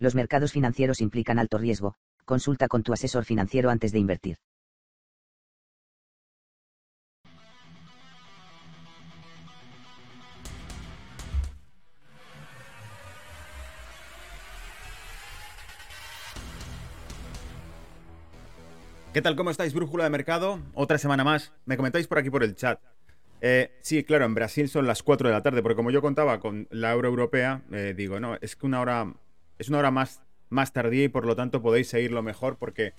Los mercados financieros implican alto riesgo, consulta con tu asesor financiero antes de invertir. ¿Qué tal? ¿Cómo estáis? Brújula de mercado. Otra semana más. Me comentáis por aquí por el chat. Eh, sí, claro, en Brasil son las 4 de la tarde, porque como yo contaba con la euro europea, eh, digo, no, es que una hora es una hora más, más tardía y por lo tanto podéis seguirlo mejor porque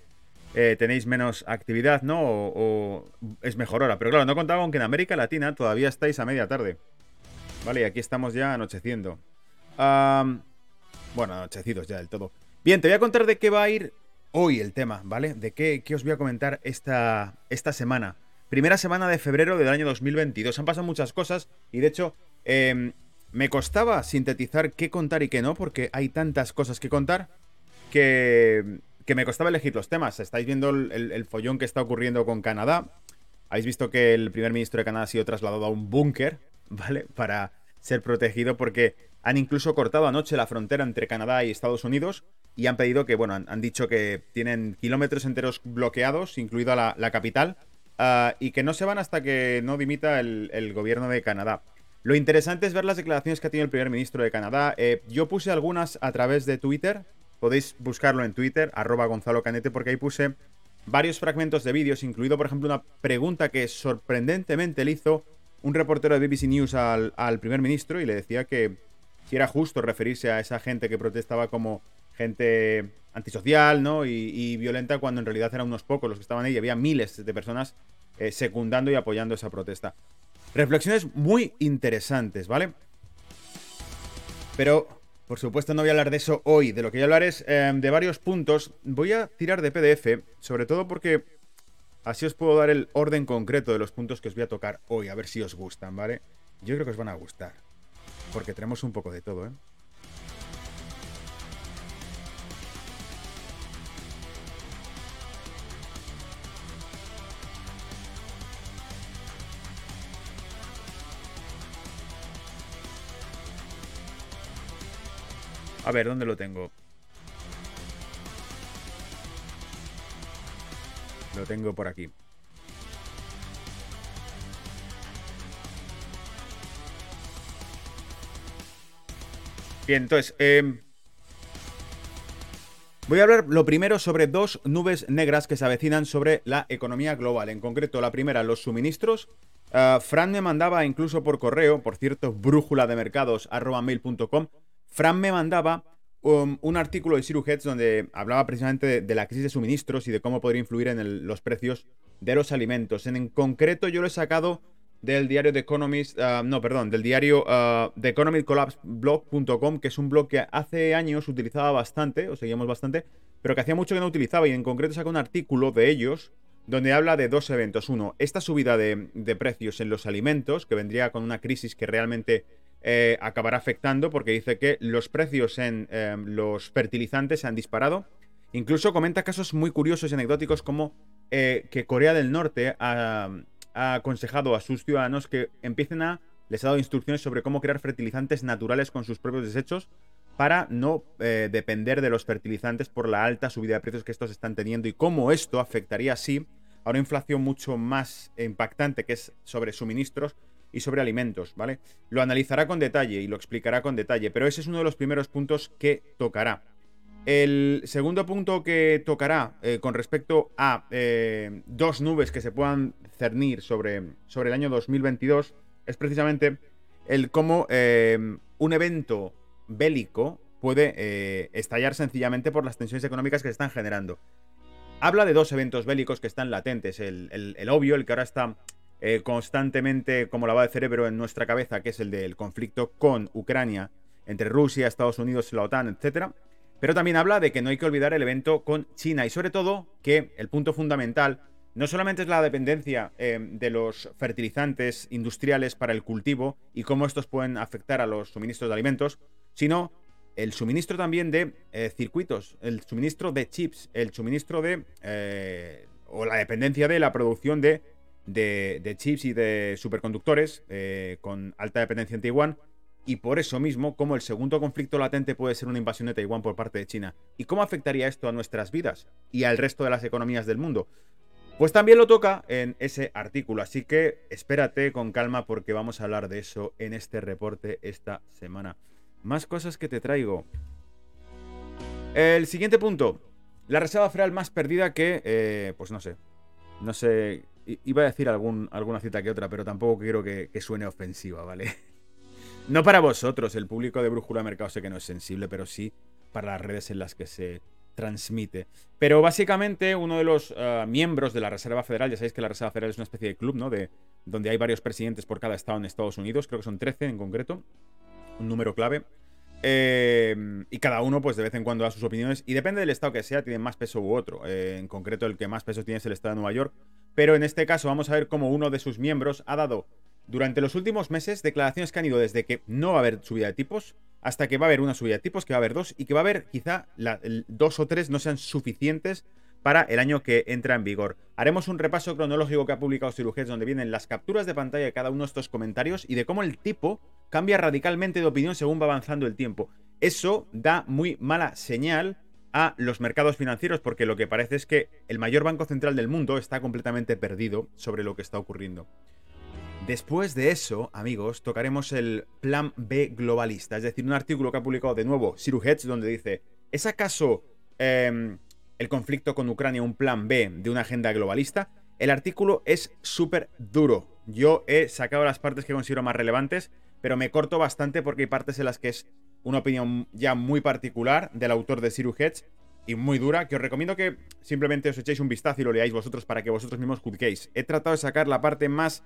eh, tenéis menos actividad, ¿no? O, es mejor hora. Pero claro, no contaba con que en América Latina todavía estáis a media tarde. Vale, y aquí estamos ya anocheciendo. bueno, anochecidos ya del todo. Bien, te voy a contar de qué va a ir hoy el tema, ¿vale? De qué, os voy a comentar esta, esta semana. Primera semana de febrero del año 2022. Han pasado muchas cosas y de hecho em, me costaba sintetizar qué contar y qué no, porque hay tantas cosas que contar que, que me costaba elegir los temas. Estáis viendo el, follón que está ocurriendo con Canadá. Habéis visto que el primer ministro de Canadá ha sido trasladado a un búnker, ¿vale? Para ser protegido porque han incluso cortado anoche la frontera entre Canadá y Estados Unidos y han pedido que, bueno, han, dicho que tienen kilómetros enteros bloqueados, incluida la, capital, ah, y que no se van hasta que no dimita el gobierno de Canadá. Lo interesante es ver las declaraciones que ha tenido el primer ministro de Canadá. Eh, yo puse algunas a través de Twitter. Podéis buscarlo en Twitter, arroba Gonzalo Canete, porque ahí puse varios fragmentos de vídeos, incluido, por ejemplo, una pregunta que sorprendentemente le hizo un reportero de BBC News al, primer ministro y le decía que si era justo referirse a esa gente que protestaba como gente antisocial ¿no? y, violenta cuando en realidad eran unos pocos los que estaban ahí y había miles de personas eh, secundando y apoyando esa protesta. Reflexiones muy interesantes, ¿vale? Pero, por supuesto, no voy a hablar de eso hoy. De lo que voy a hablar es em, de varios puntos. Voy a tirar de PDF, sobre todo porque así os puedo dar el orden concreto de los puntos que os voy a tocar hoy, a ver si os gustan, ¿vale? Yo creo que os van a gustar. Porque tenemos un poco de todo, ¿eh? A ver, ¿dónde lo tengo? Lo tengo por aquí. Bien, entonces, em, voy a hablar lo primero sobre dos nubes negras que se avecinan sobre la economía global. En concreto, la primera, los suministros. Ah, Fran me mandaba incluso por correo, por cierto, brújula de mercados, mail.com, Fran me mandaba um, un artículo de Siru donde hablaba precisamente de, la crisis de suministros y de cómo podría influir en los precios de los alimentos. En, concreto, yo lo he sacado del diario The Economist, uh, no, perdón, del diario uh, The Blog.com, que es un blog que hace años utilizaba bastante, o seguíamos bastante, pero que hacía mucho que no utilizaba y en concreto saca un artículo de ellos donde habla de dos eventos. Uno, esta subida de, de precios en los alimentos, que vendría con una crisis que realmente eh, acabará afectando porque dice que los precios en eh, los fertilizantes se han disparado. Incluso comenta casos muy curiosos y anecdóticos como eh, que Corea del Norte ha, aconsejado a sus ciudadanos que empiecen a... Les ha dado instrucciones sobre cómo crear fertilizantes naturales con sus propios desechos para no depender de los fertilizantes por la alta subida de precios que estos están teniendo y cómo esto afectaría así a una inflación mucho más impactante que es sobre suministros y sobre alimentos, ¿vale? Lo analizará con detalle y lo explicará con detalle, pero ese es uno de los primeros puntos que tocará. El segundo punto que tocará eh, con respecto a eh, dos nubes que se puedan cernir sobre, sobre el año 2022 es precisamente el cómo eh, un evento bélico puede estallar sencillamente por las tensiones económicas que se están generando. Habla de dos eventos bélicos que están latentes, el, el obvio, el que ahora está eh, constantemente como la va de cerebro en nuestra cabeza, que es el del conflicto con Ucrania entre Rusia, Estados Unidos, la OTAN, etc. Pero también habla de que no hay que olvidar el evento con China y sobre todo que el punto fundamental no solamente es la dependencia eh, de los fertilizantes industriales para el cultivo y cómo estos pueden afectar a los suministros de alimentos, sino el suministro también de eh, circuitos, el suministro de chips, el suministro de... O la dependencia de la producción de, de, chips y de superconductores con alta dependencia en Taiwán. Y por eso mismo, como el segundo conflicto latente puede ser una invasión de Taiwán por parte de China. ¿Y cómo afectaría esto a nuestras vidas y al resto de las economías del mundo? Pues también lo toca en ese artículo, así que espérate con calma porque vamos a hablar de eso en este reporte esta semana. Más cosas que te traigo. El siguiente punto. La reserva federal más perdida que, eh, pues no sé, no sé, iba a decir algún, alguna cita que otra, pero tampoco quiero que, suene ofensiva, ¿vale? No para vosotros, el público de Brújula Mercado sé que no es sensible, pero sí para las redes en las que se transmite. Pero básicamente uno de los eh, miembros de la Reserva Federal, ya sabéis que la Reserva Federal es una especie de club, ¿no? De, donde hay varios presidentes por cada estado en Estados Unidos, creo que son 13 en concreto, un número clave. Eh, y cada uno, pues de vez en cuando da sus opiniones. Y depende del estado que sea, tiene más peso u otro. Eh, en concreto, el que más peso tiene es el estado de Nueva York. Pero en este caso, vamos a ver cómo uno de sus miembros ha dado durante los últimos meses declaraciones que han ido desde que no va a haber subida de tipos hasta que va a haber una subida de tipos, que va a haber dos y que va a haber quizá dos o tres no sean suficientes para el año que entra en vigor. Haremos un repaso cronológico que ha publicado Cirujets donde vienen las capturas de pantalla de cada uno de estos comentarios y de cómo el tipo cambia radicalmente de opinión según va avanzando el tiempo. Eso da muy mala señal a los mercados financieros porque lo que parece es que el mayor banco central del mundo está completamente perdido sobre lo que está ocurriendo. Después de eso, amigos, tocaremos el plan B globalista, es decir, un artículo que ha publicado de nuevo Hedge donde dice, ¿es acaso em, el conflicto con Ucrania un plan B de una agenda globalista? El artículo es súper duro. Yo he sacado las partes que considero más relevantes, pero me corto bastante porque hay partes en las que es una opinión ya muy particular del autor de Siru Hedge y muy dura, que os recomiendo que simplemente os echéis un vistazo y lo leáis vosotros para que vosotros mismos juzguéis. He tratado de sacar la parte más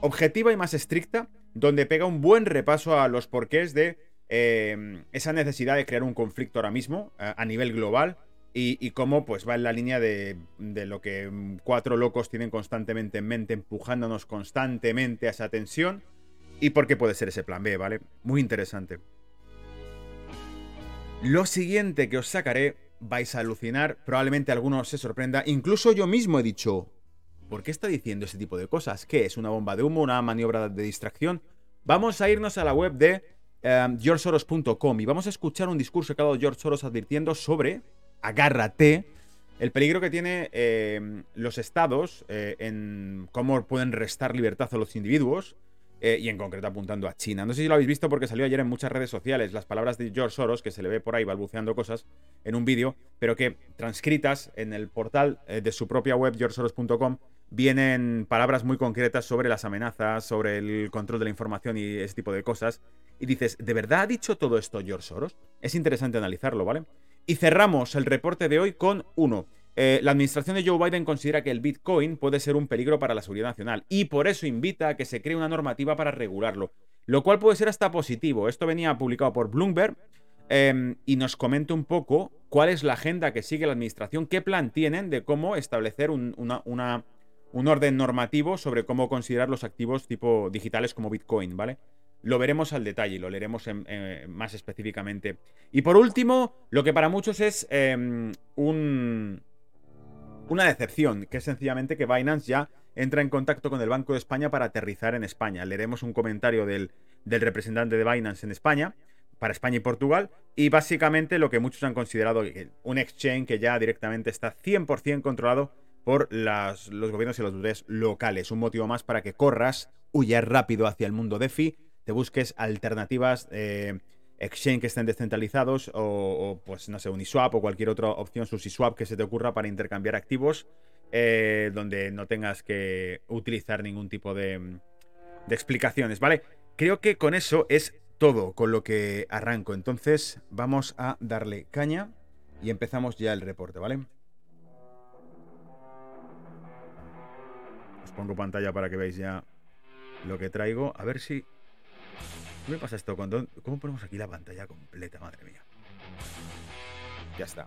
objetiva y más estricta, donde pega un buen repaso a los porqués de eh, esa necesidad de crear un conflicto ahora mismo a, nivel global y, cómo pues va en la línea de, de, lo que cuatro locos tienen constantemente en mente, empujándonos constantemente a esa tensión y por qué puede ser ese plan B, ¿vale? Muy interesante. Lo siguiente que os sacaré vais a alucinar, probablemente alguno se sorprenda, incluso yo mismo he dicho, ¿Por qué está diciendo ese tipo de cosas? ¿Qué es? ¿Una bomba de humo? ¿Una maniobra de distracción? Vamos a irnos a la web de eh, georgesoros.com y vamos a escuchar un discurso que ha dado George Soros advirtiendo sobre, agárrate, el peligro que tiene eh, los estados eh, en cómo pueden restar libertad a los individuos y en concreto apuntando a China. No sé si lo habéis visto porque salió ayer en muchas redes sociales las palabras de George Soros, que se le ve por ahí balbuceando cosas en un vídeo, pero que transcritas en el portal de su propia web, georgesoros.com, vienen palabras muy concretas sobre las amenazas, sobre el control de la información y ese tipo de cosas. Y dices, ¿de verdad ha dicho todo esto George Soros? Es interesante analizarlo, ¿vale? Y cerramos el reporte de hoy con uno. Eh, la administración de Joe Biden considera que el Bitcoin puede ser un peligro para la seguridad nacional y por eso invita a que se cree una normativa para regularlo, lo cual puede ser hasta positivo. Esto venía publicado por Bloomberg em, y nos comenta un poco cuál es la agenda que sigue la administración, qué plan tienen de cómo establecer un orden normativo sobre cómo considerar los activos tipo digitales como Bitcoin, ¿vale? Lo veremos al detalle, lo leeremos más específicamente. Y por último, lo que para muchos es em, un, una decepción, que es sencillamente que Binance ya entra en contacto con el Banco de España para aterrizar en España. Leeremos un comentario del, representante de Binance en España, para España y Portugal, y básicamente lo que muchos han considerado un exchange que ya directamente está 100% controlado por los gobiernos y las autoridades locales. Un motivo más para que corras, huyas rápido hacia el mundo DeFi, te busques alternativas, eh, exchange que estén descentralizados o, pues no sé, Uniswap o cualquier otra opción, SushiSwap que se te ocurra para intercambiar activos, eh, donde no tengas que utilizar ningún tipo de, de explicaciones, ¿vale? Creo que con eso es todo con lo que arranco. Entonces vamos a darle caña y empezamos ya el reporte, ¿vale? pongo pantalla para que veáis ya lo que traigo. A ver si... ¿Qué me pasa esto? ¿Cómo ponemos aquí la pantalla completa? Madre mía. Ya está.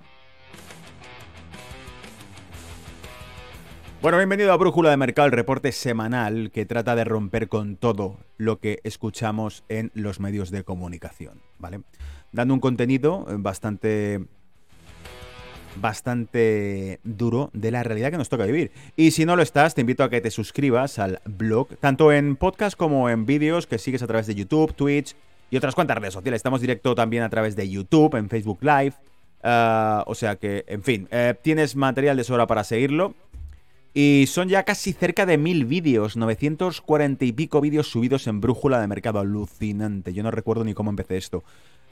Bueno, bienvenido a Brújula de Mercado, el reporte semanal que trata de romper con todo lo que escuchamos en los medios de comunicación, ¿vale? Dando un contenido bastante bastante duro de la realidad que nos toca vivir. Y si no lo estás, te invito a que te suscribas al blog, tanto en podcast como en vídeos que sigues a través de YouTube, Twitch y otras cuantas redes sociales. Estamos directo también a través de YouTube, en Facebook Live. Ah, o sea que, en fin, eh, tienes material de sobra para seguirlo. Y son ya casi cerca de mil vídeos, 940 y pico vídeos subidos en Brújula de Mercado. Alucinante, yo no recuerdo ni cómo empecé esto.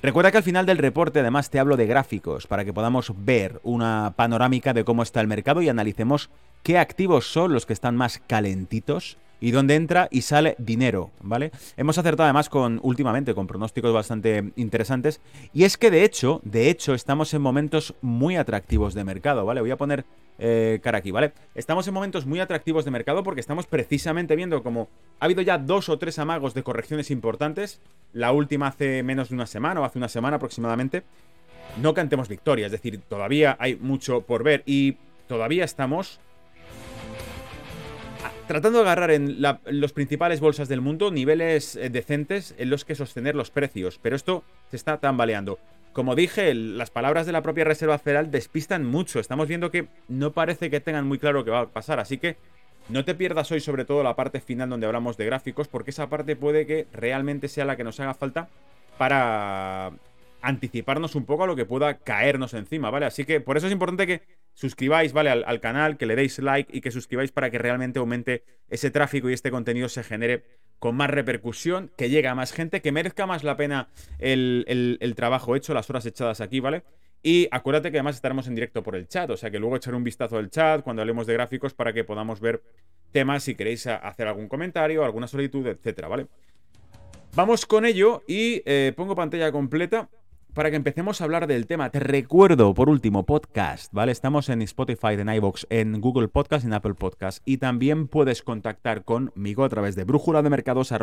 Recuerda que al final del reporte además te hablo de gráficos para que podamos ver una panorámica de cómo está el mercado y analicemos qué activos son los que están más calentitos y dónde entra y sale dinero, ¿vale? Hemos acertado además con últimamente con pronósticos bastante interesantes y es que de hecho, de hecho estamos en momentos muy atractivos de mercado, ¿vale? Voy a poner eh, cara aquí, ¿vale? Estamos en momentos muy atractivos de mercado porque estamos precisamente viendo como ha habido ya dos o tres amagos de correcciones importantes, la última hace menos de una semana o hace una semana aproximadamente. No cantemos victoria, es decir, todavía hay mucho por ver y todavía estamos tratando de agarrar en las los principales bolsas del mundo niveles eh, decentes en los que sostener los precios, pero esto se está tambaleando. Como dije, las palabras de la propia Reserva Federal despistan mucho. Estamos viendo que no parece que tengan muy claro qué va a pasar, así que no te pierdas hoy sobre todo la parte final donde hablamos de gráficos, porque esa parte puede que realmente sea la que nos haga falta para anticiparnos un poco a lo que pueda caernos encima, ¿vale? Así que por eso es importante que suscribáis, ¿vale? Al, canal, que le deis like y que suscribáis para que realmente aumente ese tráfico y este contenido se genere con más repercusión, que llegue a más gente, que merezca más la pena el, trabajo hecho, las horas echadas aquí, ¿vale? Y acuérdate que además estaremos en directo por el chat, o sea que luego echar un vistazo al chat cuando hablemos de gráficos para que podamos ver temas si queréis hacer algún comentario, alguna solicitud, etcétera, ¿vale? Vamos con ello y eh, pongo pantalla completa para que empecemos a hablar del tema. Te recuerdo, por último, podcast, ¿vale? Estamos en Spotify, en iVoox, en Google Podcast, en Apple Podcast. Y también puedes contactar conmigo a través de brújula de mercados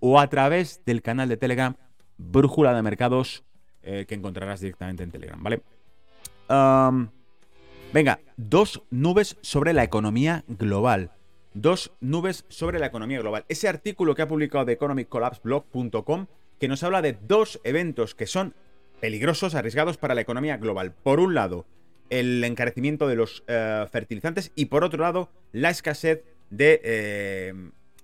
o a través del canal de Telegram Brújula de Mercados eh, que encontrarás directamente en Telegram, ¿vale? venga, dos nubes sobre la economía global. Dos nubes sobre la economía global. Ese artículo que ha publicado The economiccollapseblog.com que nos habla de dos eventos que son peligrosos, arriesgados para la economía global. Por un lado, el encarecimiento de los eh, fertilizantes y por otro lado, la escasez de, eh,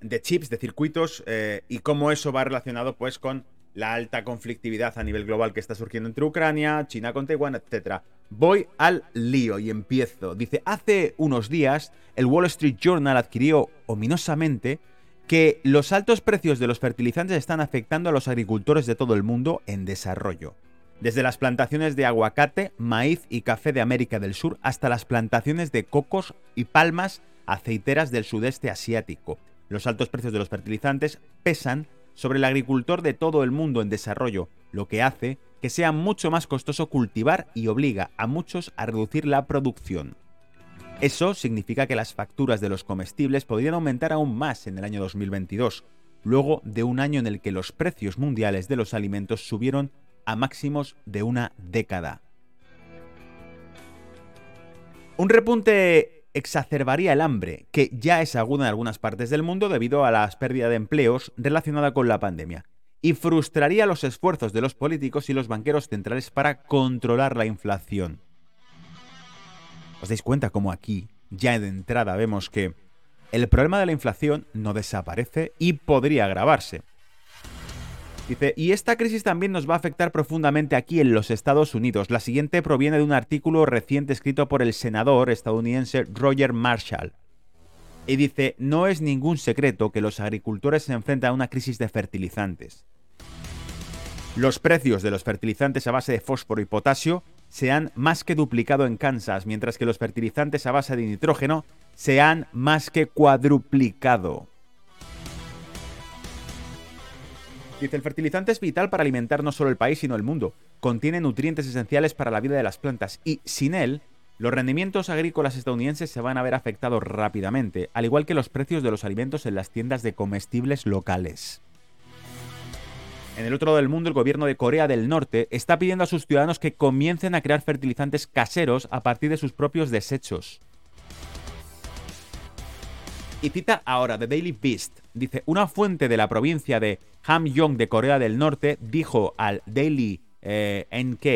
de chips, de circuitos eh, y cómo eso va relacionado pues con la alta conflictividad a nivel global que está surgiendo entre Ucrania, China con Taiwán, etc. Voy al lío y empiezo. Dice, hace unos días el Wall Street Journal adquirió ominosamente que los altos precios de los fertilizantes están afectando a los agricultores de todo el mundo en desarrollo. Desde las plantaciones de aguacate, maíz y café de América del Sur hasta las plantaciones de cocos y palmas aceiteras del sudeste asiático. Los altos precios de los fertilizantes pesan sobre el agricultor de todo el mundo en desarrollo, lo que hace que sea mucho más costoso cultivar y obliga a muchos a reducir la producción. Eso significa que las facturas de los comestibles podrían aumentar aún más en el año 2022, luego de un año en el que los precios mundiales de los alimentos subieron a máximos de una década. Un repunte exacerbaría el hambre, que ya es aguda en algunas partes del mundo debido a la pérdida de empleos relacionada con la pandemia, y frustraría los esfuerzos de los políticos y los banqueros centrales para controlar la inflación. ¿Os dais cuenta cómo aquí, ya de entrada, vemos que el problema de la inflación no desaparece y podría agravarse? Dice, y esta crisis también nos va a afectar profundamente aquí en los Estados Unidos. La siguiente proviene de un artículo reciente escrito por el senador estadounidense Roger Marshall. Y dice, no es ningún secreto que los agricultores se enfrentan a una crisis de fertilizantes. Los precios de los fertilizantes a base de fósforo y potasio se han más que duplicado en Kansas, mientras que los fertilizantes a base de nitrógeno se han más que cuadruplicado. Dice, el fertilizante es vital para alimentar no solo el país, sino el mundo. Contiene nutrientes esenciales para la vida de las plantas y, sin él, los rendimientos agrícolas estadounidenses se van a ver afectados rápidamente, al igual que los precios de los alimentos en las tiendas de comestibles locales. En el otro lado del mundo, el gobierno de Corea del Norte está pidiendo a sus ciudadanos que comiencen a crear fertilizantes caseros a partir de sus propios desechos. Y cita ahora The Daily Beast. Dice, una fuente de la provincia de Hamgyong de Corea del Norte dijo al Daily eh, NK,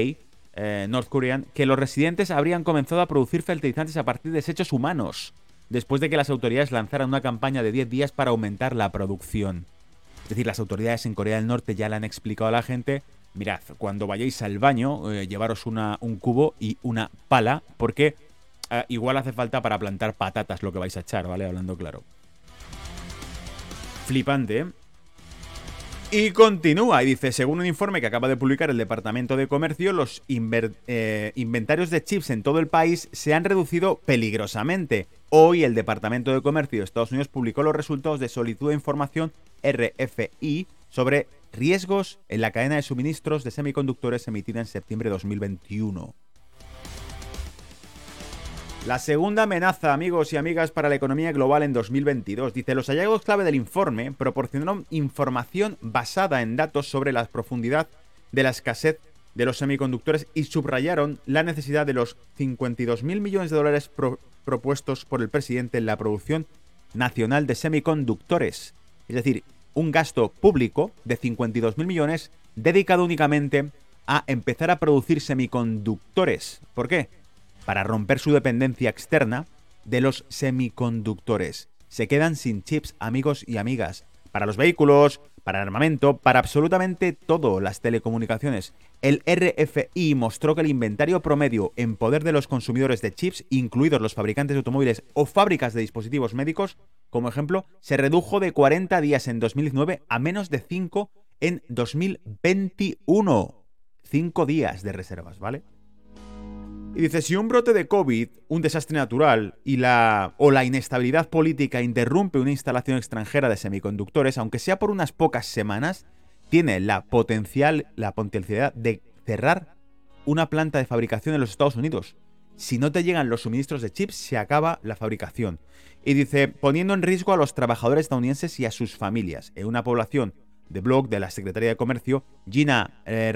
eh, North Korean, que los residentes habrían comenzado a producir fertilizantes a partir de desechos humanos, después de que las autoridades lanzaran una campaña de 10 días para aumentar la producción. Es decir, las autoridades en Corea del Norte ya le han explicado a la gente, mirad, cuando vayáis al baño, eh, llevaros un cubo y una pala, porque Ah, igual hace falta para plantar patatas lo que vais a echar, ¿vale? Hablando claro. Flipante, ¿eh? Y continúa y dice, según un informe que acaba de publicar el Departamento de Comercio, los eh, inventarios de chips en todo el país se han reducido peligrosamente. Hoy el Departamento de Comercio de Estados Unidos publicó los resultados de solicitud de información RFI sobre riesgos en la cadena de suministros de semiconductores emitida en septiembre de 2021. La segunda amenaza, amigos y amigas, para la economía global en 2022. Dice, los hallazgos clave del informe proporcionaron información basada en datos sobre la profundidad de la escasez de los semiconductores y subrayaron la necesidad de los 52 mil millones de dólares propuestos por el presidente en la producción nacional de semiconductores. Es decir, un gasto público de 52 mil millones dedicado únicamente a empezar a producir semiconductores. ¿Por qué? para romper su dependencia externa de los semiconductores. Se quedan sin chips, amigos y amigas, para los vehículos, para armamento, para absolutamente todo, las telecomunicaciones. El RFI mostró que el inventario promedio en poder de los consumidores de chips, incluidos los fabricantes de automóviles o fábricas de dispositivos médicos, como ejemplo, se redujo de 40 días en 2019 a menos de 5 en 2021. 5 días de reservas, ¿vale? Y dice, si un brote de COVID, un desastre natural y la, o la inestabilidad política interrumpe una instalación extranjera de semiconductores, aunque sea por unas pocas semanas, tiene la, potencial, la potencialidad de cerrar una planta de fabricación en los Estados Unidos. Si no te llegan los suministros de chips, se acaba la fabricación. Y dice, poniendo en riesgo a los trabajadores estadounidenses y a sus familias. En una población de blog de la Secretaría de Comercio, Gina eh,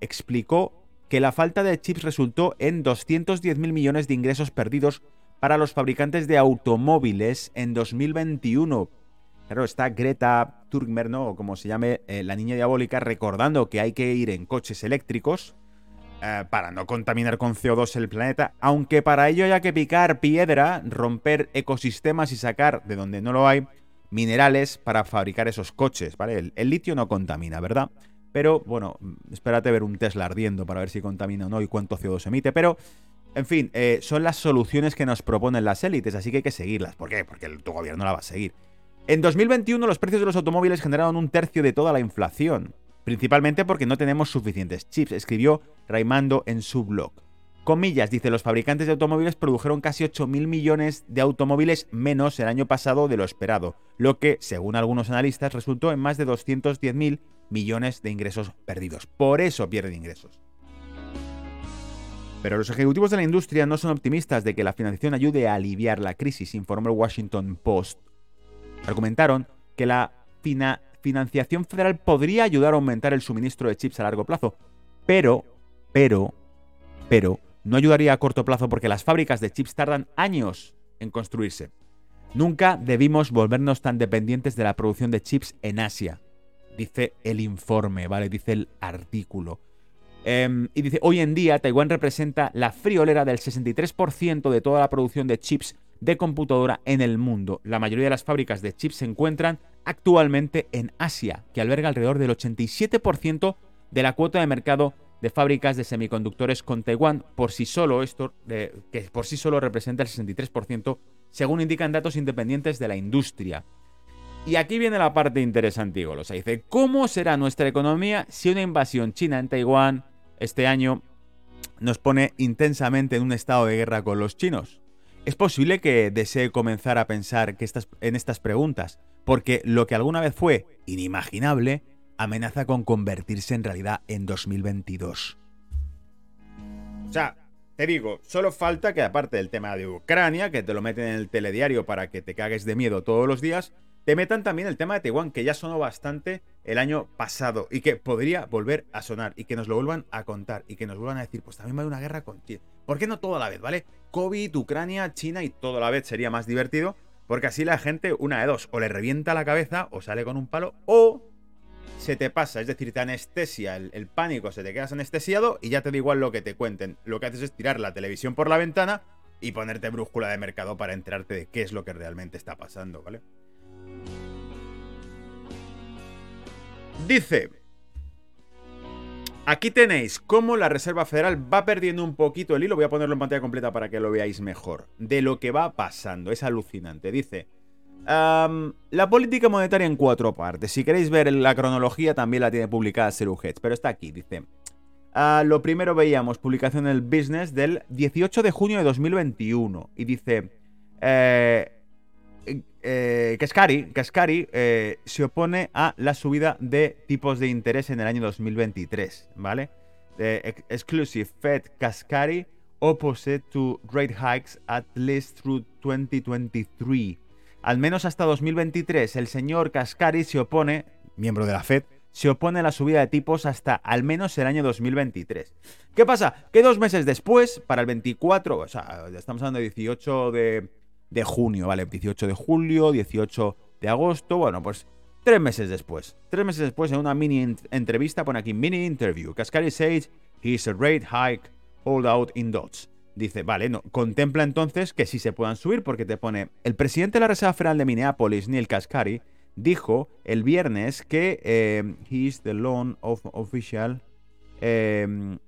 explicó que la falta de chips resultó en 210.000 millones de ingresos perdidos para los fabricantes de automóviles en 2021. Claro, está Greta Thunberg, ¿no? O como se llame eh, la niña diabólica, recordando que hay que ir en coches eléctricos eh, para no contaminar con CO2 el planeta, aunque para ello haya que picar piedra, romper ecosistemas y sacar de donde no lo hay minerales para fabricar esos coches, ¿vale? el litio no contamina, ¿verdad? Pero bueno, espérate ver un Tesla ardiendo para ver si contamina o no y cuánto CO2 emite. Pero, en fin, eh, son las soluciones que nos proponen las élites, así que hay que seguirlas. ¿Por qué? Porque tu gobierno la va a seguir. En 2021 los precios de los automóviles generaron un tercio de toda la inflación, principalmente porque no tenemos suficientes chips, escribió Raimando en su blog. Comillas, dice, los fabricantes de automóviles produjeron casi 8.000 millones de automóviles menos el año pasado de lo esperado, lo que, según algunos analistas, resultó en más de 210.000 millones de ingresos perdidos. Por eso pierden ingresos. Pero los ejecutivos de la industria no son optimistas de que la financiación ayude a aliviar la crisis, informó el Washington Post. Argumentaron que la financiación federal podría ayudar a aumentar el suministro de chips a largo plazo, pero, pero, pero, no ayudaría a corto plazo porque las fábricas de chips tardan años en construirse. Nunca debimos volvernos tan dependientes de la producción de chips en Asia dice el informe, ¿vale? Dice el artículo. Em, y dice, hoy en día Taiwán representa la friolera del 63% de toda la producción de chips de computadora en el mundo. La mayoría de las fábricas de chips se encuentran actualmente en Asia, que alberga alrededor del 87% de la cuota de mercado de fábricas de semiconductores con Taiwán por sí solo esto que por sí solo representa el 63% según indican datos independientes de la industria. Y aquí viene la parte interesante, Golosa. Dice, ¿cómo será nuestra economía si una invasión china en Taiwán este año nos pone intensamente en un estado de guerra con los chinos? Es posible que desee comenzar a pensar que estas, en estas preguntas, porque lo que alguna vez fue inimaginable amenaza con convertirse en realidad en 2022. O sea, te digo, solo falta que aparte del tema de Ucrania, que te lo meten en el telediario para que te cagues de miedo todos los días, te metan también el tema de Taiwán, que ya sonó bastante el año pasado y que podría volver a sonar y que nos lo vuelvan a contar y que nos vuelvan a decir, pues también va a haber una guerra con ¿Por qué no todo a la vez, vale? COVID, Ucrania, China y todo a la vez sería más divertido, porque así la gente, una de dos, o le revienta la cabeza o sale con un palo, o se te pasa, es decir, te anestesia el, el pánico, se te quedas anestesiado y ya te da igual lo que te cuenten. Lo que haces es tirar la televisión por la ventana y ponerte brújula de mercado para enterarte de qué es lo que realmente está pasando, ¿vale? Dice, aquí tenéis cómo la Reserva Federal va perdiendo un poquito el hilo, voy a ponerlo en pantalla completa para que lo veáis mejor, de lo que va pasando, es alucinante. Dice, la política monetaria en cuatro partes, si queréis ver la cronología también la tiene publicada Seruheads, pero está aquí, dice... Ah, lo primero veíamos publicación del Business del 18 de junio de 2021 y dice... Eh, eh, eh, se opone a la subida de tipos de interés en el año 2023, ¿vale? exclusive Fed Kaskari opposite to rate hikes at least through 2023. Al menos hasta 2023, el señor Kaskari se opone, miembro de la Fed, se opone a la subida de tipos hasta al menos el año 2023. ¿Qué pasa? Que dos meses después, para el 24, o sea, estamos hablando de 18 de de junio, ¿vale? 18 de julio, 18 de agosto, bueno, pues tres meses después. Tres meses después, en una mini entrevista, pone aquí mini interview. Cascari says he's a rate hike hold out in dots. Dice, vale, no, contempla entonces que sí se puedan subir porque te pone, el presidente de la Reserva Federal de Minneapolis, Neil Cascari, dijo el viernes que eh, he's the loan of official, eh,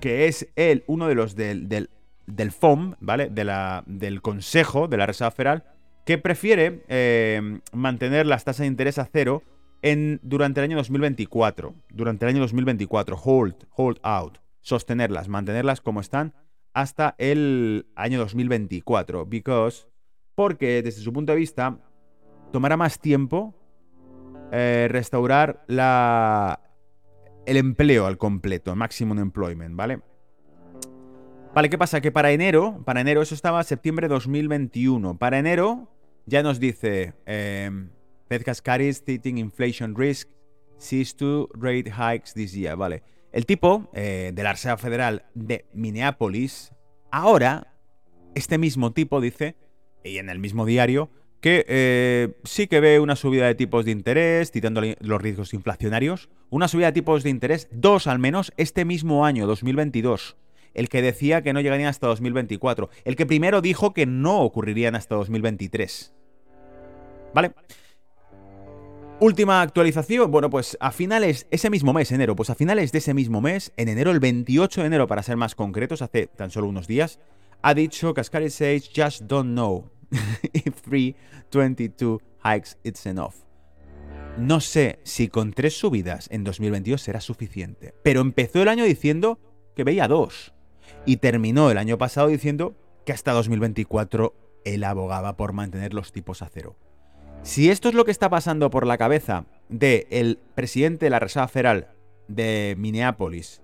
que es él uno de los del del FOM, ¿vale? De la, del Consejo de la Reserva Federal, que prefiere eh, mantener las tasas de interés a cero durante el año 2024. Durante el año 2024. Hold, hold out. Sostenerlas, mantenerlas como están hasta el año 2024. Because, porque desde su punto de vista, tomará más tiempo eh, restaurar la, el empleo al completo, maximum employment, ¿vale? Vale, ¿qué pasa? Que para enero, para enero, eso estaba septiembre 2021. Para enero ya nos dice eh, Fed stating inflation risk sees to rate hikes this year. Vale. El tipo eh, de la Reserva Federal de Minneapolis, ahora, este mismo tipo dice, y en el mismo diario, que eh, sí que ve una subida de tipos de interés, citando los riesgos inflacionarios, una subida de tipos de interés, dos al menos, este mismo año, 2022 el que decía que no llegarían hasta 2024, el que primero dijo que no ocurrirían hasta 2023. ¿Vale? Última actualización, bueno, pues a finales, ese mismo mes, enero, pues a finales de ese mismo mes, en enero, el 28 de enero, para ser más concretos, hace tan solo unos días, ha dicho Cascari Sage just don't know if 322 hikes it's enough. No sé si con tres subidas en 2022 será suficiente, pero empezó el año diciendo que veía dos y terminó el año pasado diciendo que hasta 2024 él abogaba por mantener los tipos a cero. Si esto es lo que está pasando por la cabeza del presidente de la Reserva Federal de Minneapolis,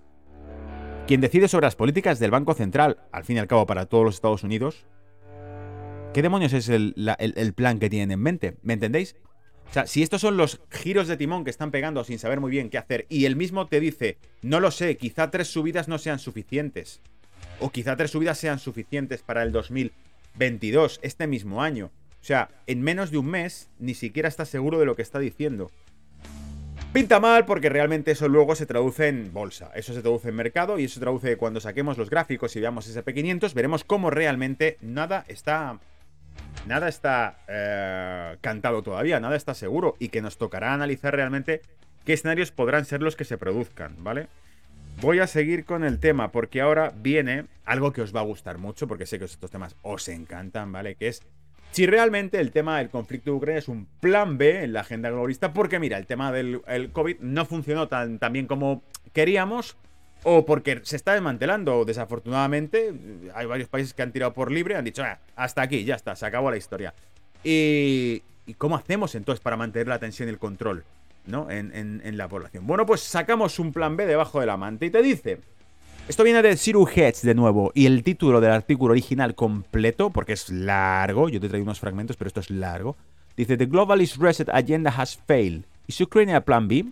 quien decide sobre las políticas del Banco Central, al fin y al cabo para todos los Estados Unidos, ¿qué demonios es el, el plan que tienen en mente? ¿Me entendéis? O sea, si estos son los giros de timón que están pegando sin saber muy bien qué hacer, y él mismo te dice, no lo sé, quizá tres subidas no sean suficientes o quizá tres subidas sean suficientes para el 2022, este mismo año. O sea, en menos de un mes ni siquiera está seguro de lo que está diciendo. Pinta mal porque realmente eso luego se traduce en bolsa, eso se traduce en mercado y eso se traduce cuando saquemos los gráficos y veamos ese P500, veremos cómo realmente nada está... Nada está eh, cantado todavía, nada está seguro y que nos tocará analizar realmente qué escenarios podrán ser los que se produzcan, ¿vale? Voy a seguir con el tema porque ahora viene algo que os va a gustar mucho porque sé que estos temas os encantan, ¿vale? Que es si realmente el tema del conflicto de Ucrania es un plan B en la agenda globalista porque mira, el tema del COVID no funcionó tan, tan bien como queríamos o porque se está desmantelando. Desafortunadamente, hay varios países que han tirado por libre, han dicho, ah, hasta aquí, ya está, se acabó la historia. Y, ¿Y cómo hacemos entonces para mantener la tensión y el control? ¿no? En, la población. Bueno, pues sacamos un plan B debajo de la manta y te dice... Esto viene de Siru Hedge de nuevo y el título del artículo original completo, porque es largo, yo te traigo unos fragmentos, pero esto es largo. Dice, The Globalist Reset Agenda has failed. ¿Is Ukraine a plan B?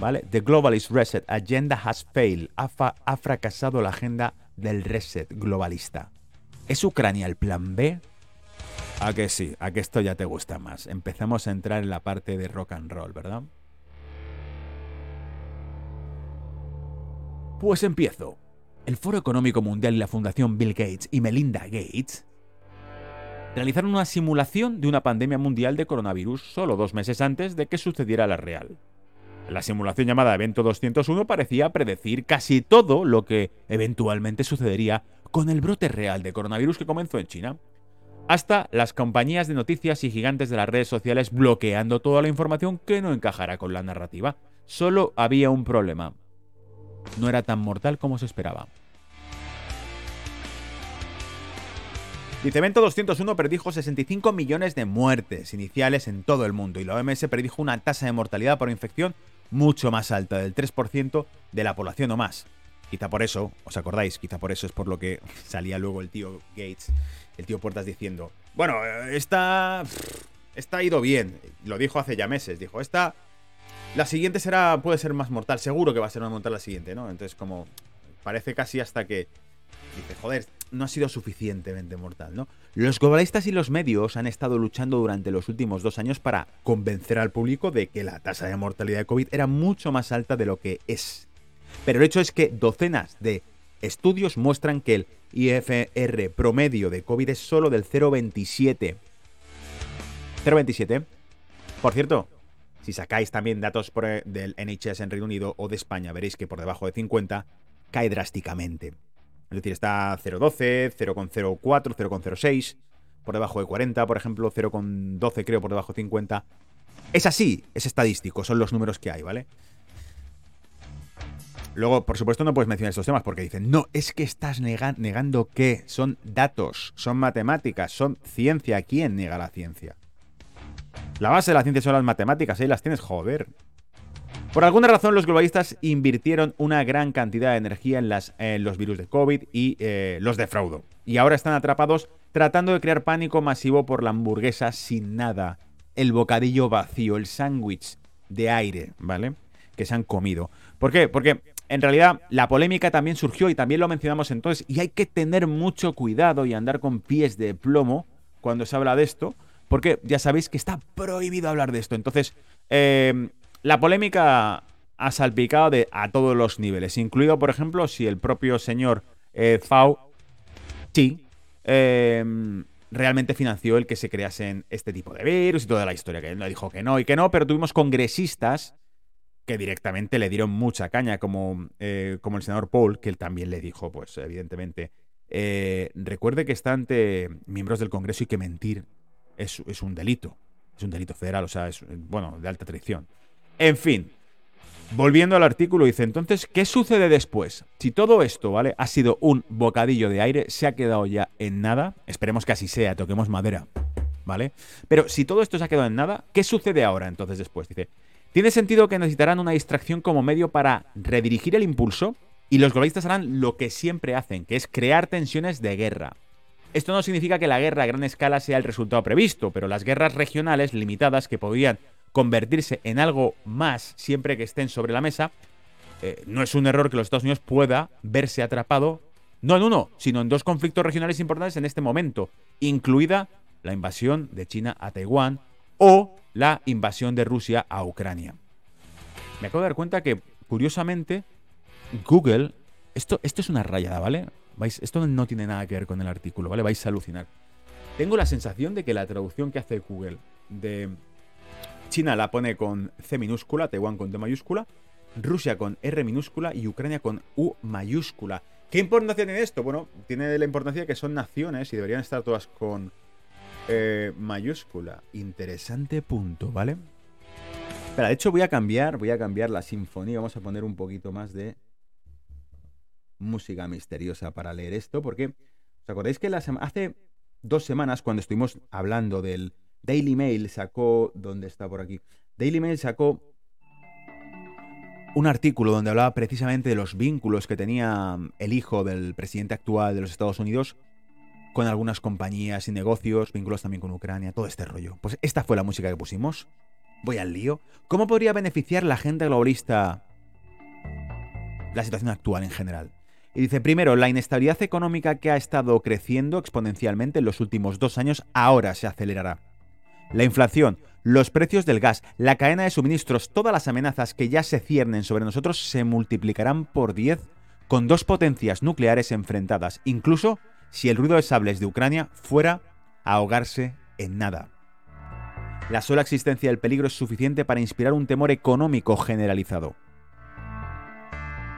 ¿Vale? The Globalist Reset Agenda has failed. Ha, ha fracasado la agenda del reset globalista. ¿Es Ucrania el plan B? A que sí, a que esto ya te gusta más. Empezamos a entrar en la parte de rock and roll, ¿verdad? Pues empiezo. El Foro Económico Mundial y la Fundación Bill Gates y Melinda Gates realizaron una simulación de una pandemia mundial de coronavirus solo dos meses antes de que sucediera la real. La simulación llamada Evento 201 parecía predecir casi todo lo que eventualmente sucedería con el brote real de coronavirus que comenzó en China. Hasta las compañías de noticias y gigantes de las redes sociales bloqueando toda la información que no encajara con la narrativa. Solo había un problema. No era tan mortal como se esperaba. Evento 201 predijo 65 millones de muertes iniciales en todo el mundo y la OMS predijo una tasa de mortalidad por infección mucho más alta, del 3% de la población o más. Quizá por eso, ¿os acordáis? Quizá por eso es por lo que salía luego el tío Gates, el tío Puertas diciendo, bueno, esta, esta ha ido bien. Lo dijo hace ya meses, dijo, esta, la siguiente será, puede ser más mortal, seguro que va a ser más mortal la siguiente, ¿no? Entonces como, parece casi hasta que dice, joder, no ha sido suficientemente mortal, ¿no? Los globalistas y los medios han estado luchando durante los últimos dos años para convencer al público de que la tasa de mortalidad de COVID era mucho más alta de lo que es. Pero el hecho es que docenas de estudios muestran que el IFR promedio de COVID es solo del 0,27. 0,27. Por cierto, si sacáis también datos del NHS en Reino Unido o de España, veréis que por debajo de 50 cae drásticamente. Es decir, está 0,12, 0,04, 0,06, por debajo de 40, por ejemplo, 0,12 creo por debajo de 50. Es así, es estadístico, son los números que hay, ¿vale? Luego, por supuesto, no puedes mencionar estos temas porque dicen, no, es que estás negando que son datos, son matemáticas, son ciencia. ¿Quién niega la ciencia? La base de la ciencia son las matemáticas, ahí las tienes, joder. Por alguna razón, los globalistas invirtieron una gran cantidad de energía en, los virus de COVID y eh, los defraudó. Y ahora están atrapados tratando de crear pánico masivo por la hamburguesa sin nada, el bocadillo vacío, el sándwich de aire, ¿vale? Que se han comido. ¿Por qué? Porque en realidad la polémica también surgió y también lo mencionamos entonces, y hay que tener mucho cuidado y andar con pies de plomo cuando se habla de esto, porque ya sabéis que está prohibido hablar de esto. Entonces, eh, la polémica ha salpicado a todos los niveles, incluido, por ejemplo, si el propio señor eh, Fau, em, realmente financió el que se creasen este tipo de virus y toda la historia, que él no dijo que no y que no, pero tuvimos congresistas que directamente le dieron mucha caña, como, eh, como el senador Paul, que él también le dijo, pues evidentemente, eh, recuerde que está ante miembros del Congreso y que mentir es, es un delito, es un delito federal, o sea, es, bueno, de alta traición. En fin, volviendo al artículo, dice entonces, ¿qué sucede después? Si todo esto, ¿vale? Ha sido un bocadillo de aire, se ha quedado ya en nada, esperemos que así sea, toquemos madera, ¿vale? Pero si todo esto se ha quedado en nada, ¿qué sucede ahora entonces después? Dice, tiene sentido que necesitarán una distracción como medio para redirigir el impulso y los globalistas harán lo que siempre hacen, que es crear tensiones de guerra. Esto no significa que la guerra a gran escala sea el resultado previsto, pero las guerras regionales limitadas que podrían convertirse en algo más siempre que estén sobre la mesa, eh, no es un error que los Estados Unidos pueda verse atrapado, no en uno, sino en dos conflictos regionales importantes en este momento, incluida la invasión de China a Taiwán o la invasión de Rusia a Ucrania. Me acabo de dar cuenta que, curiosamente, Google, esto, esto es una rayada, ¿vale? Vais, esto no tiene nada que ver con el artículo, ¿vale? Vais a alucinar. Tengo la sensación de que la traducción que hace Google de China la pone con C minúscula, Taiwán con T mayúscula, Rusia con R minúscula y Ucrania con U mayúscula. ¿Qué importancia tiene esto? Bueno, tiene la importancia de que son naciones y deberían estar todas con eh, mayúscula. Interesante punto, ¿vale? Espera, de hecho voy a cambiar, voy a cambiar la sinfonía. Vamos a poner un poquito más de música misteriosa para leer esto, porque ¿os acordáis que hace dos semanas cuando estuvimos hablando del Daily Mail sacó, ¿dónde está por aquí? Daily Mail sacó un artículo donde hablaba precisamente de los vínculos que tenía el hijo del presidente actual de los Estados Unidos con algunas compañías y negocios, vínculos también con Ucrania, todo este rollo. Pues esta fue la música que pusimos. Voy al lío. ¿Cómo podría beneficiar la agenda globalista la situación actual en general? Y dice, primero, la inestabilidad económica que ha estado creciendo exponencialmente en los últimos dos años ahora se acelerará. La inflación, los precios del gas, la cadena de suministros, todas las amenazas que ya se ciernen sobre nosotros se multiplicarán por 10 con dos potencias nucleares enfrentadas, incluso si el ruido de sables de Ucrania fuera a ahogarse en nada. La sola existencia del peligro es suficiente para inspirar un temor económico generalizado.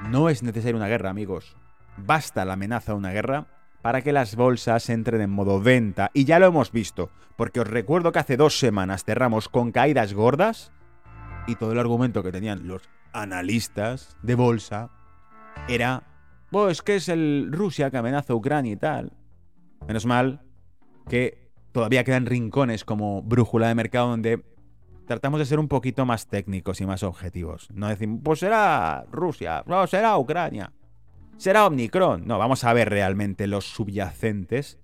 No es necesaria una guerra, amigos. Basta la amenaza de una guerra para que las bolsas entren en modo venta. Y ya lo hemos visto, porque os recuerdo que hace dos semanas cerramos con caídas gordas y todo el argumento que tenían los analistas de bolsa era, pues que es el Rusia que amenaza a Ucrania y tal. Menos mal que todavía quedan rincones como brújula de mercado donde tratamos de ser un poquito más técnicos y más objetivos. No decimos, pues será Rusia, no, será Ucrania, será Omicron. No, vamos a ver realmente los subyacentes,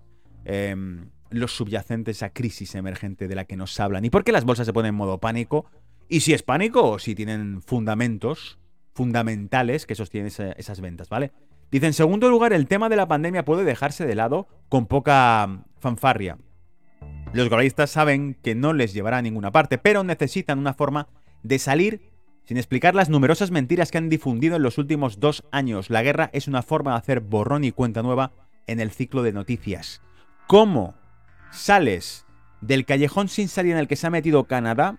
em, los subyacentes a crisis emergente de la que nos hablan. ¿Y por qué las bolsas se ponen en modo pánico? Y si es pánico o si tienen fundamentos fundamentales que sostienen esas ventas, ¿vale? Dice, en segundo lugar, el tema de la pandemia puede dejarse de lado con poca fanfarria. Los globalistas saben que no les llevará a ninguna parte, pero necesitan una forma de salir sin explicar las numerosas mentiras que han difundido en los últimos dos años. La guerra es una forma de hacer borrón y cuenta nueva en el ciclo de noticias. ¿Cómo sales del callejón sin salida en el que se ha metido Canadá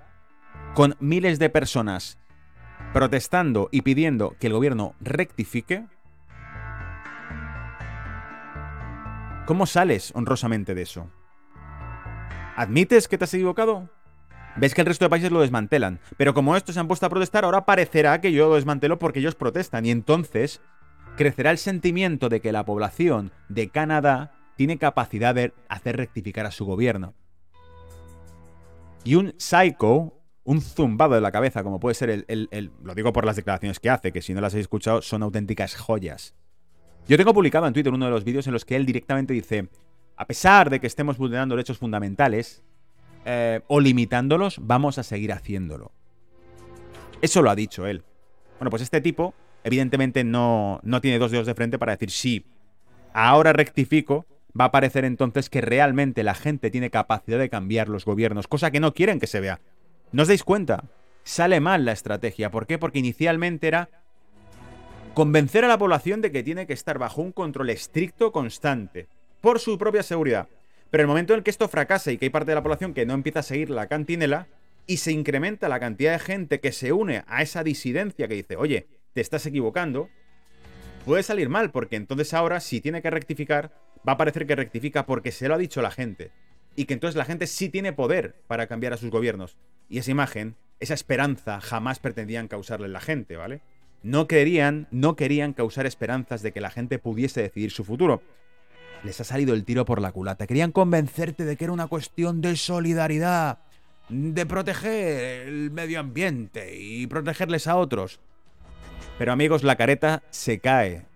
con miles de personas protestando y pidiendo que el gobierno rectifique? ¿Cómo sales honrosamente de eso? ¿Admites que te has equivocado? Ves que el resto de países lo desmantelan, pero como estos se han puesto a protestar, ahora parecerá que yo lo desmantelo porque ellos protestan y entonces crecerá el sentimiento de que la población de Canadá tiene capacidad de hacer rectificar a su gobierno. Y un psycho, un zumbado de la cabeza, como puede ser el, el, Lo digo por las declaraciones que hace, que si no las habéis escuchado son auténticas joyas. Yo tengo publicado en Twitter uno de los vídeos en los que él directamente dice, a pesar de que estemos vulnerando derechos fundamentales eh, o limitándolos, vamos a seguir haciéndolo. Eso lo ha dicho él. Bueno, pues este tipo, evidentemente, no, no tiene dos dedos de frente para decir, sí, ahora rectifico, va a parecer entonces que realmente la gente tiene capacidad de cambiar los gobiernos, cosa que no quieren que se vea. ¿No os dais cuenta? Sale mal la estrategia. ¿Por qué? Porque inicialmente era Convencer a la población de que tiene que estar bajo un control estricto constante, por su propia seguridad. Pero el momento en que esto fracasa y que hay parte de la población que no empieza a seguir la cantinela, y se incrementa la cantidad de gente que se une a esa disidencia que dice, oye, te estás equivocando, puede salir mal, porque entonces ahora, si tiene que rectificar, va a parecer que rectifica porque se lo ha dicho la gente. Y que entonces la gente sí tiene poder para cambiar a sus gobiernos. Y esa imagen, esa esperanza, jamás pretendían causarle la gente, ¿vale? no querían, no querían causar esperanzas de que la gente pudiese decidir su futuro. Les ha salido el tiro por la culata. Querían convencerte de que era una cuestión de solidaridad, de proteger el medio ambiente y protegerles a otros. Pero amigos, la careta se cae.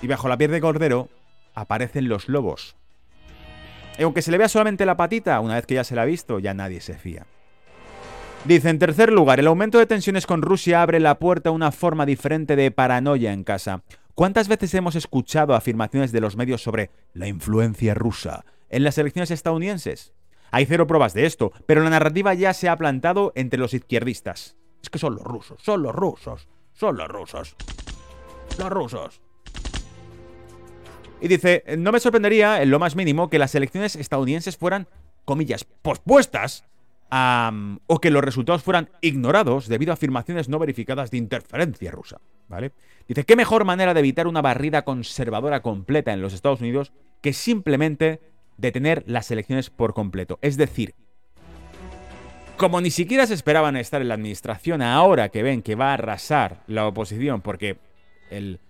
Y bajo la piel de cordero aparecen los lobos. Y aunque se le vea solamente la patita, una vez que ya se la ha visto, ya nadie se fía. Dice, en tercer lugar, el aumento de tensiones con Rusia abre la puerta a una forma diferente de paranoia en casa. ¿Cuántas veces hemos escuchado afirmaciones de los medios sobre la influencia rusa en las elecciones estadounidenses? Hay cero pruebas de esto, pero la narrativa ya se ha plantado entre los izquierdistas. Es que son los rusos, son los rusos, son los rusos. Los rusos. Y dice, no me sorprendería en lo más mínimo que las elecciones estadounidenses fueran, comillas, pospuestas o que los resultados fueran ignorados debido a afirmaciones no verificadas de interferencia rusa. ¿Vale? Dice, ¿qué mejor manera de evitar una barrida conservadora completa en los Estados Unidos que simplemente detener las elecciones por completo? Es decir, como ni siquiera se esperaban estar en la administración ahora que ven que va a arrasar la oposición, porque el,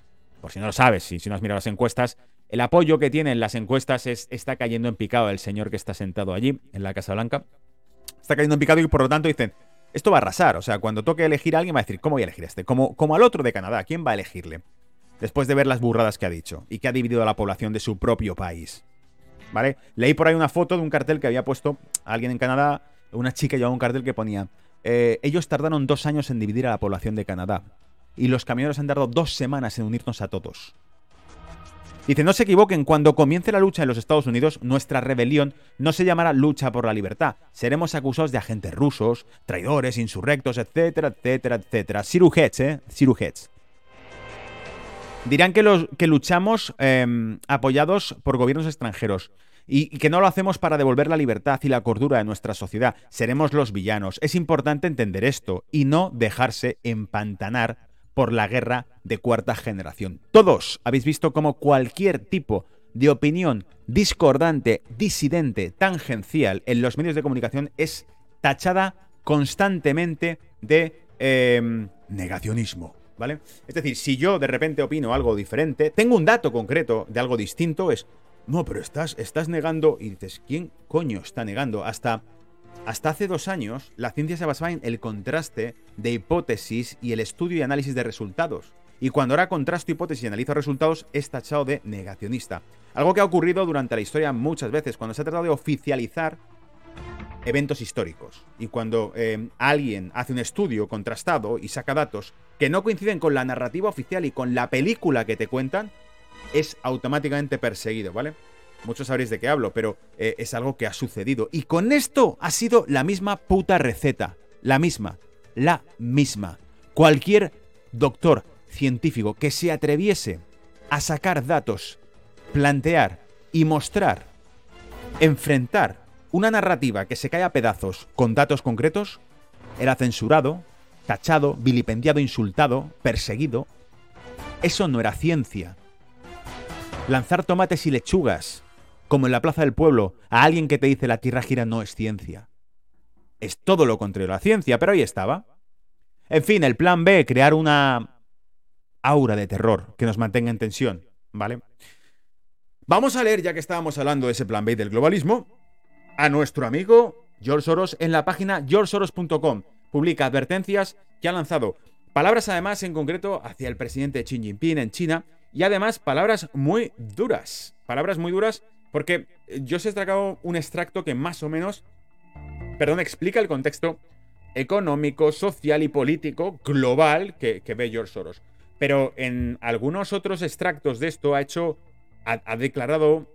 por si no lo sabes, si, si no has mirado las encuestas, el apoyo que tienen las encuestas es, está cayendo en picado el señor que está sentado allí, en la Casa Blanca está cayendo en picado y por lo tanto dicen, esto va a arrasar. O sea, cuando toque elegir a alguien va a decir, ¿cómo voy a elegir a este? Como, como al otro de Canadá, ¿quién va a elegirle? Después de ver las burradas que ha dicho y que ha dividido a la población de su propio país. ¿vale? Leí por ahí una foto de un cartel que había puesto alguien en Canadá, una chica llevaba un cartel que ponía, eh, ellos tardaron dos años en dividir a la población de Canadá y los camioneros han tardado dos semanas en unirnos a todos. Dice, no se equivoquen, cuando comience la lucha en los Estados Unidos, nuestra rebelión no se llamará lucha por la libertad. Seremos acusados de agentes rusos, traidores, insurrectos, etcétera, etcétera, etcétera. Sirujets, ¿eh? Dirán que, los, que luchamos em, apoyados por gobiernos extranjeros y que no lo hacemos para devolver la libertad y la cordura de nuestra sociedad. Seremos los villanos. Es importante entender esto y no dejarse empantanar por la guerra de cuarta generación. Todos habéis visto cómo cualquier tipo de opinión discordante, disidente, tangencial en los medios de comunicación es tachada constantemente de em, negacionismo. ¿Vale? Es decir, si yo de repente opino algo diferente, tengo un dato concreto de algo distinto, es, no, pero estás, estás negando, y dices, ¿quién coño está negando? Hasta hasta hace dos años, la ciencia se basaba en el contraste de hipótesis y el estudio y análisis de resultados. Y cuando ahora contrasto hipótesis y analizo resultados, es tachado de negacionista. Algo que ha ocurrido durante la historia muchas veces, cuando se ha tratado de oficializar eventos históricos. Y cuando eh, alguien hace un estudio contrastado y saca datos que no coinciden con la narrativa oficial y con la película que te cuentan, es automáticamente perseguido, ¿vale? Muchos sabréis de qué hablo, pero eh, es algo que ha sucedido. Y con esto ha sido la misma puta receta. La misma. La misma. Cualquier doctor científico que se atreviese a sacar datos, plantear y mostrar, enfrentar una narrativa que se cae a pedazos con datos concretos, era censurado, tachado, vilipendiado, insultado, perseguido. Eso no era ciencia. Lanzar tomates y lechugas como en la Plaza del Pueblo, a alguien que te dice la Tierra gira no es ciencia. Es todo lo contrario a la ciencia, pero ahí estaba. En fin, el plan B, crear una aura de terror que nos mantenga en tensión, ¿vale? Vamos a leer, ya que estábamos hablando de ese plan B del globalismo, a nuestro amigo George Soros en la página georgesoros.com. Publica advertencias que ha lanzado palabras además en concreto hacia el presidente Xi Jinping en China y además palabras muy duras. Palabras muy duras porque yo os he sacado un extracto que más o menos, perdón, explica el contexto económico, social y político global que, ve George Soros. Pero en algunos otros extractos de esto ha hecho, ha, declarado,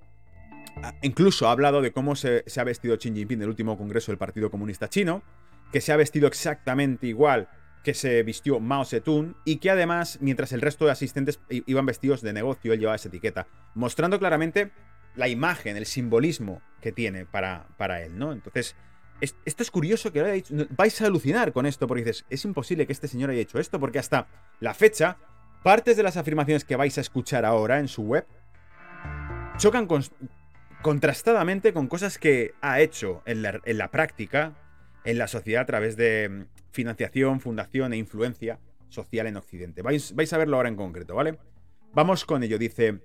incluso ha hablado de cómo se, ha vestido Xi Jinping en el último congreso del Partido Comunista Chino, que se ha vestido exactamente igual que se vistió Mao Zedong y que además, mientras el resto de asistentes iban vestidos de negocio, él llevaba esa etiqueta, mostrando claramente la imagen, el simbolismo que tiene para, para él, ¿no? Entonces, esto es curioso que lo haya dicho. Vais a alucinar con esto porque dices, es imposible que este señor haya hecho esto, porque hasta la fecha, partes de las afirmaciones que vais a escuchar ahora en su web chocan contrastadamente con cosas que ha hecho en la, en la práctica en la sociedad a través de mm, financiación, fundación e influencia social en Occidente. Vais, vais a verlo ahora en concreto, ¿vale? Vamos con ello. Dice,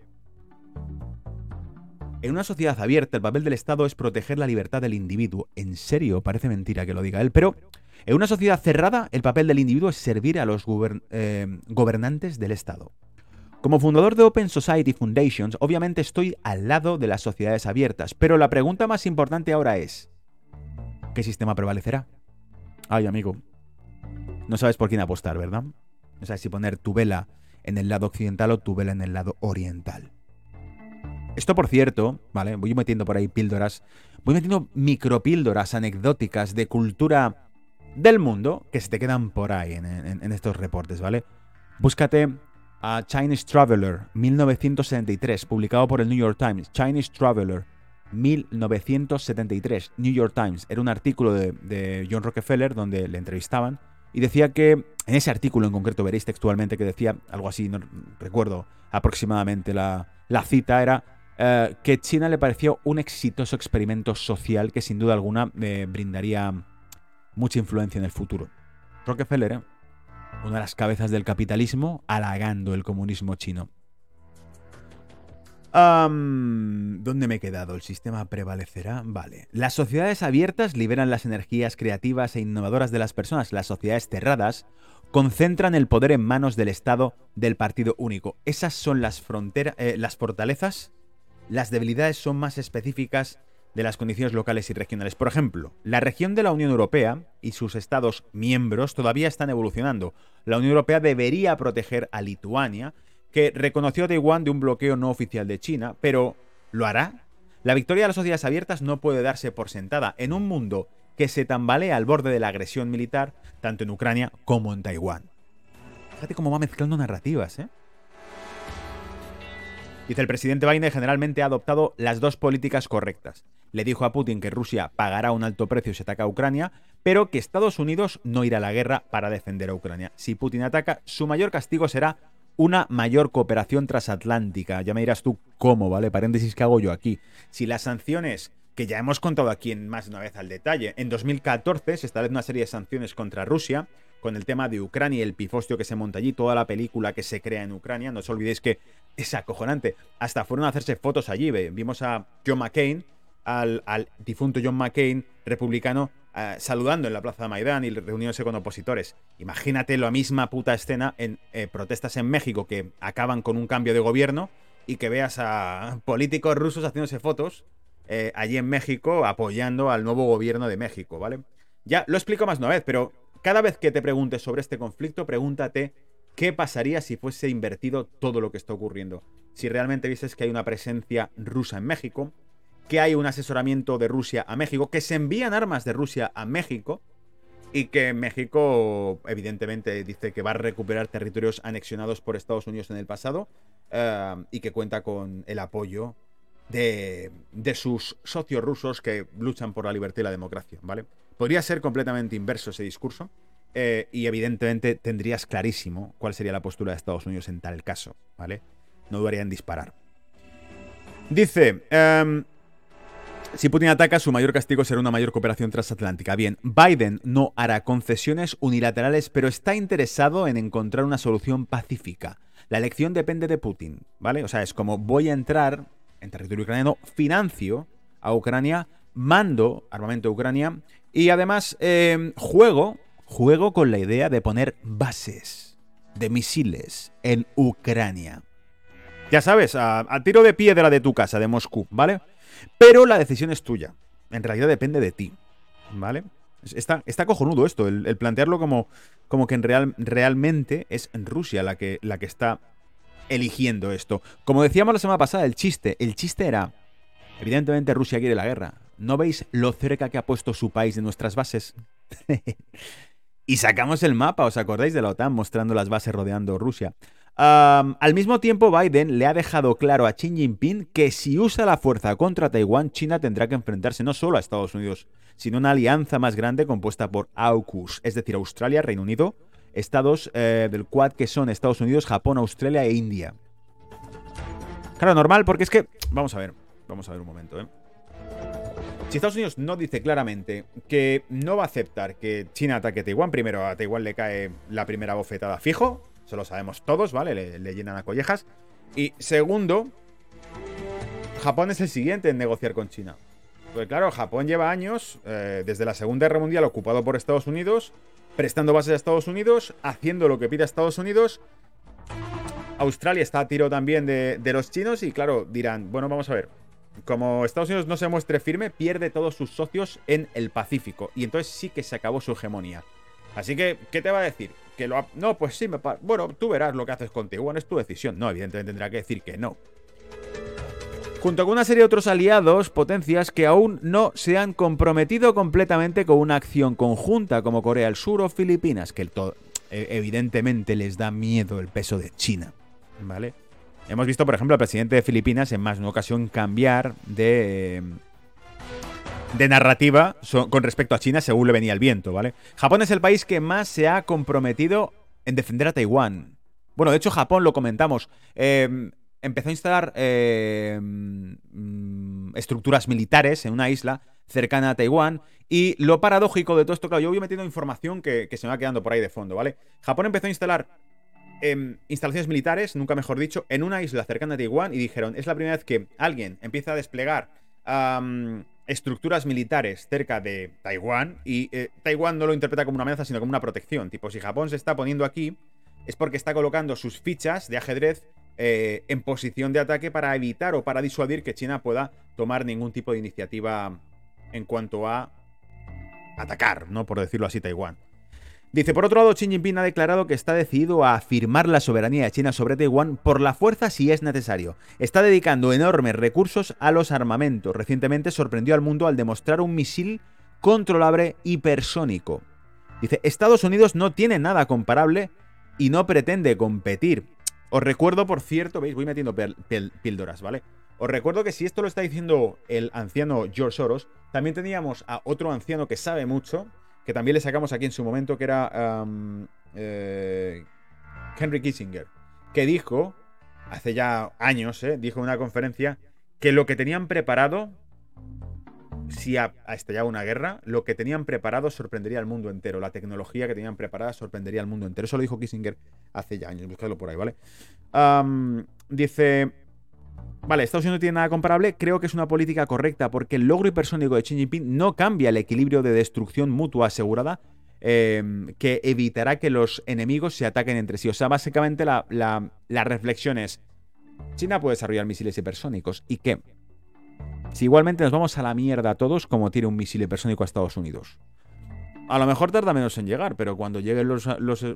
en una sociedad abierta, el papel del Estado es proteger la libertad del individuo. En serio, parece mentira que lo diga él, pero en una sociedad cerrada, el papel del individuo es servir a los eh, gobernantes del Estado. Como fundador de Open Society Foundations, obviamente estoy al lado de las sociedades abiertas, pero la pregunta más importante ahora es, ¿qué sistema prevalecerá? Ay, amigo, no sabes por quién apostar, ¿verdad? No sabes si poner tu vela en el lado occidental o tu vela en el lado oriental. Esto, por cierto, ¿vale? Voy metiendo por ahí píldoras. Voy metiendo micropíldoras anecdóticas de cultura del mundo que se te quedan por ahí en, estos reportes, ¿vale? Búscate a Chinese Traveler 1973, publicado por el New York Times. Chinese Traveler 1973, New York Times. Era un artículo de, John Rockefeller donde le entrevistaban y decía que, en ese artículo en concreto veréis textualmente que decía algo así, no recuerdo aproximadamente la, la cita, era eh, que China le pareció un exitoso experimento social que sin duda alguna eh, brindaría mucha influencia en el futuro. Rockefeller, ¿eh? una de las cabezas del capitalismo, halagando el comunismo chino. ¿Dónde me he quedado? ¿El sistema prevalecerá? Vale. Las sociedades abiertas liberan las energías creativas e innovadoras de las personas. Las sociedades cerradas concentran el poder en manos del Estado del Partido Único. Esas son las fronteras, las fortalezas las debilidades son más específicas de las condiciones locales y regionales. Por ejemplo, la región de la Unión Europea y sus estados miembros todavía están evolucionando. La Unión Europea debería proteger a Lituania, que reconoció a Taiwán de un bloqueo no oficial de China, pero ¿lo hará? La victoria de las sociedades abiertas no puede darse por sentada en un mundo que se tambalea al borde de la agresión militar, tanto en Ucrania como en Taiwán. Fíjate cómo va mezclando narrativas, ¿eh? Dice el presidente Biden generalmente ha adoptado las dos políticas correctas. Le dijo a Putin que Rusia pagará un alto precio si ataca a Ucrania, pero que Estados Unidos no irá a la guerra para defender a Ucrania. Si Putin ataca, su mayor castigo será una mayor cooperación transatlántica. Ya me dirás tú cómo, ¿vale? Paréntesis que hago yo aquí. Si las sanciones que ya hemos contado aquí en más de una vez al detalle. En 2014 se establece una serie de sanciones contra Rusia con el tema de Ucrania el pifostio que se monta allí, toda la película que se crea en Ucrania. No os olvidéis que es acojonante. Hasta fueron a hacerse fotos allí. Vimos a John McCain, al, difunto John McCain, republicano, eh, saludando en la plaza de Maidán y reuniéndose con opositores. Imagínate la misma puta escena en eh, protestas en México que acaban con un cambio de gobierno y que veas a políticos rusos haciéndose fotos eh, allí en México apoyando al nuevo gobierno de México, ¿vale? Ya lo explico más una vez, pero cada vez que te preguntes sobre este conflicto, pregúntate qué pasaría si fuese invertido todo lo que está ocurriendo. Si realmente vieses que hay una presencia rusa en México, que hay un asesoramiento de Rusia a México, que se envían armas de Rusia a México y que México evidentemente dice que va a recuperar territorios anexionados por Estados Unidos en el pasado eh, y que cuenta con el apoyo de, sus socios rusos que luchan por la libertad y la democracia, ¿vale? Podría ser completamente inverso ese discurso eh, y evidentemente tendrías clarísimo cuál sería la postura de Estados Unidos en tal caso, ¿vale? No dudaría en disparar. Dice, em, si Putin ataca, su mayor castigo será una mayor cooperación transatlántica. Bien, Biden no hará concesiones unilaterales, pero está interesado en encontrar una solución pacífica. La elección depende de Putin, ¿vale? O sea, es como voy a entrar en territorio ucraniano, financio a Ucrania, mando armamento a Ucrania y además em, juego, juego con la idea de poner bases de misiles en Ucrania. Ya sabes, a, tiro de piedra de tu casa, de Moscú, ¿vale? Pero la decisión es tuya. En realidad depende de ti, ¿vale? Está, está cojonudo esto, el, plantearlo como, como que en real, realmente es Rusia la que, la que está eligiendo esto. Como decíamos la semana pasada, el chiste, el chiste era, evidentemente Rusia quiere la guerra. ¿No veis lo cerca que ha puesto su país de nuestras bases? y sacamos el mapa, ¿os acordáis de la OTAN mostrando las bases rodeando Rusia? al mismo tiempo, Biden le ha dejado claro a Xi Jinping que si usa la fuerza contra Taiwán, China tendrá que enfrentarse no solo a Estados Unidos, sino a una alianza más grande compuesta por AUKUS, es decir, Australia, Reino Unido, estados eh, del Quad que son Estados Unidos, Japón, Australia e India. Claro, normal, porque es que... Vamos a ver, vamos a ver un momento, ¿eh? Si Estados Unidos no dice claramente que no va a aceptar que China ataque a Taiwán, primero a Taiwán le cae la primera bofetada fijo, eso lo sabemos todos, ¿vale? Le, llenan a collejas. Y segundo, Japón es el siguiente en negociar con China. Pues claro, Japón lleva años, eh, desde la Segunda Guerra Mundial, ocupado por Estados Unidos, prestando bases a Estados Unidos, haciendo lo que pide Estados Unidos. Australia está a tiro también de, los chinos y claro, dirán, bueno, vamos a ver, como Estados Unidos no se muestre firme, pierde todos sus socios en el Pacífico y entonces sí que se acabó su hegemonía. Así que, ¿qué te va a decir? Que lo No, pues sí, me bueno, tú verás lo que haces contigo, bueno, es tu decisión. No, evidentemente tendrá que decir que no junto con una serie de otros aliados, potencias que aún no se han comprometido completamente con una acción conjunta como Corea del Sur o Filipinas, que e, evidentemente les da miedo el peso de China, ¿vale? Hemos visto, por ejemplo, al presidente de Filipinas en más de una ocasión cambiar de, de narrativa con respecto a China según le venía el viento, ¿vale? Japón es el país que más se ha comprometido en defender a Taiwán. Bueno, de hecho, Japón lo comentamos. Eh, empezó a instalar eh, mm, estructuras militares en una isla cercana a Taiwán. Y lo paradójico de todo esto, claro, yo voy metiendo información que, se me va quedando por ahí de fondo, ¿vale? Japón empezó a instalar em, instalaciones militares, nunca mejor dicho, en una isla cercana a Taiwán y dijeron, es la primera vez que alguien empieza a desplegar estructuras militares cerca de Taiwán y eh, Taiwán no lo interpreta como una amenaza, sino como una protección. Tipo, si Japón se está poniendo aquí, es porque está colocando sus fichas de ajedrez eh, en posición de ataque para evitar o para disuadir que China pueda tomar ningún tipo de iniciativa en cuanto a atacar, ¿no? Por decirlo así, Taiwán. Dice, por otro lado, Xi Jinping ha declarado que está decidido a afirmar la soberanía de China sobre Taiwán por la fuerza si es necesario. Está dedicando enormes recursos a los armamentos. Recientemente sorprendió al mundo al demostrar un misil controlable hipersónico. Dice, Estados Unidos no tiene nada comparable y no pretende competir. Os recuerdo, por cierto, veis, voy metiendo píldoras, ¿vale? Os recuerdo que si esto lo está diciendo el anciano George Soros, también teníamos a otro anciano que sabe mucho, que también le sacamos aquí en su momento, que era eh, Henry Kissinger, que dijo, hace ya años, eh, dijo en una conferencia, que lo que tenían preparado si ha, estallado una guerra, lo que tenían preparado sorprendería al mundo entero. La tecnología que tenían preparada sorprendería al mundo entero. Eso lo dijo Kissinger hace ya años. Buscadlo por ahí, ¿vale? dice. Vale, Estados Unidos no tiene nada comparable. Creo que es una política correcta porque el logro hipersónico de Xi Jinping no cambia el equilibrio de destrucción mutua asegurada em, que evitará que los enemigos se ataquen entre sí. O sea, básicamente la, la reflexión es: China puede desarrollar misiles hipersónicos. ¿Y qué? Si igualmente nos vamos a la mierda todos como tiene un misil hipersónico a Estados Unidos. A lo mejor tarda menos en llegar, pero cuando lleguen los,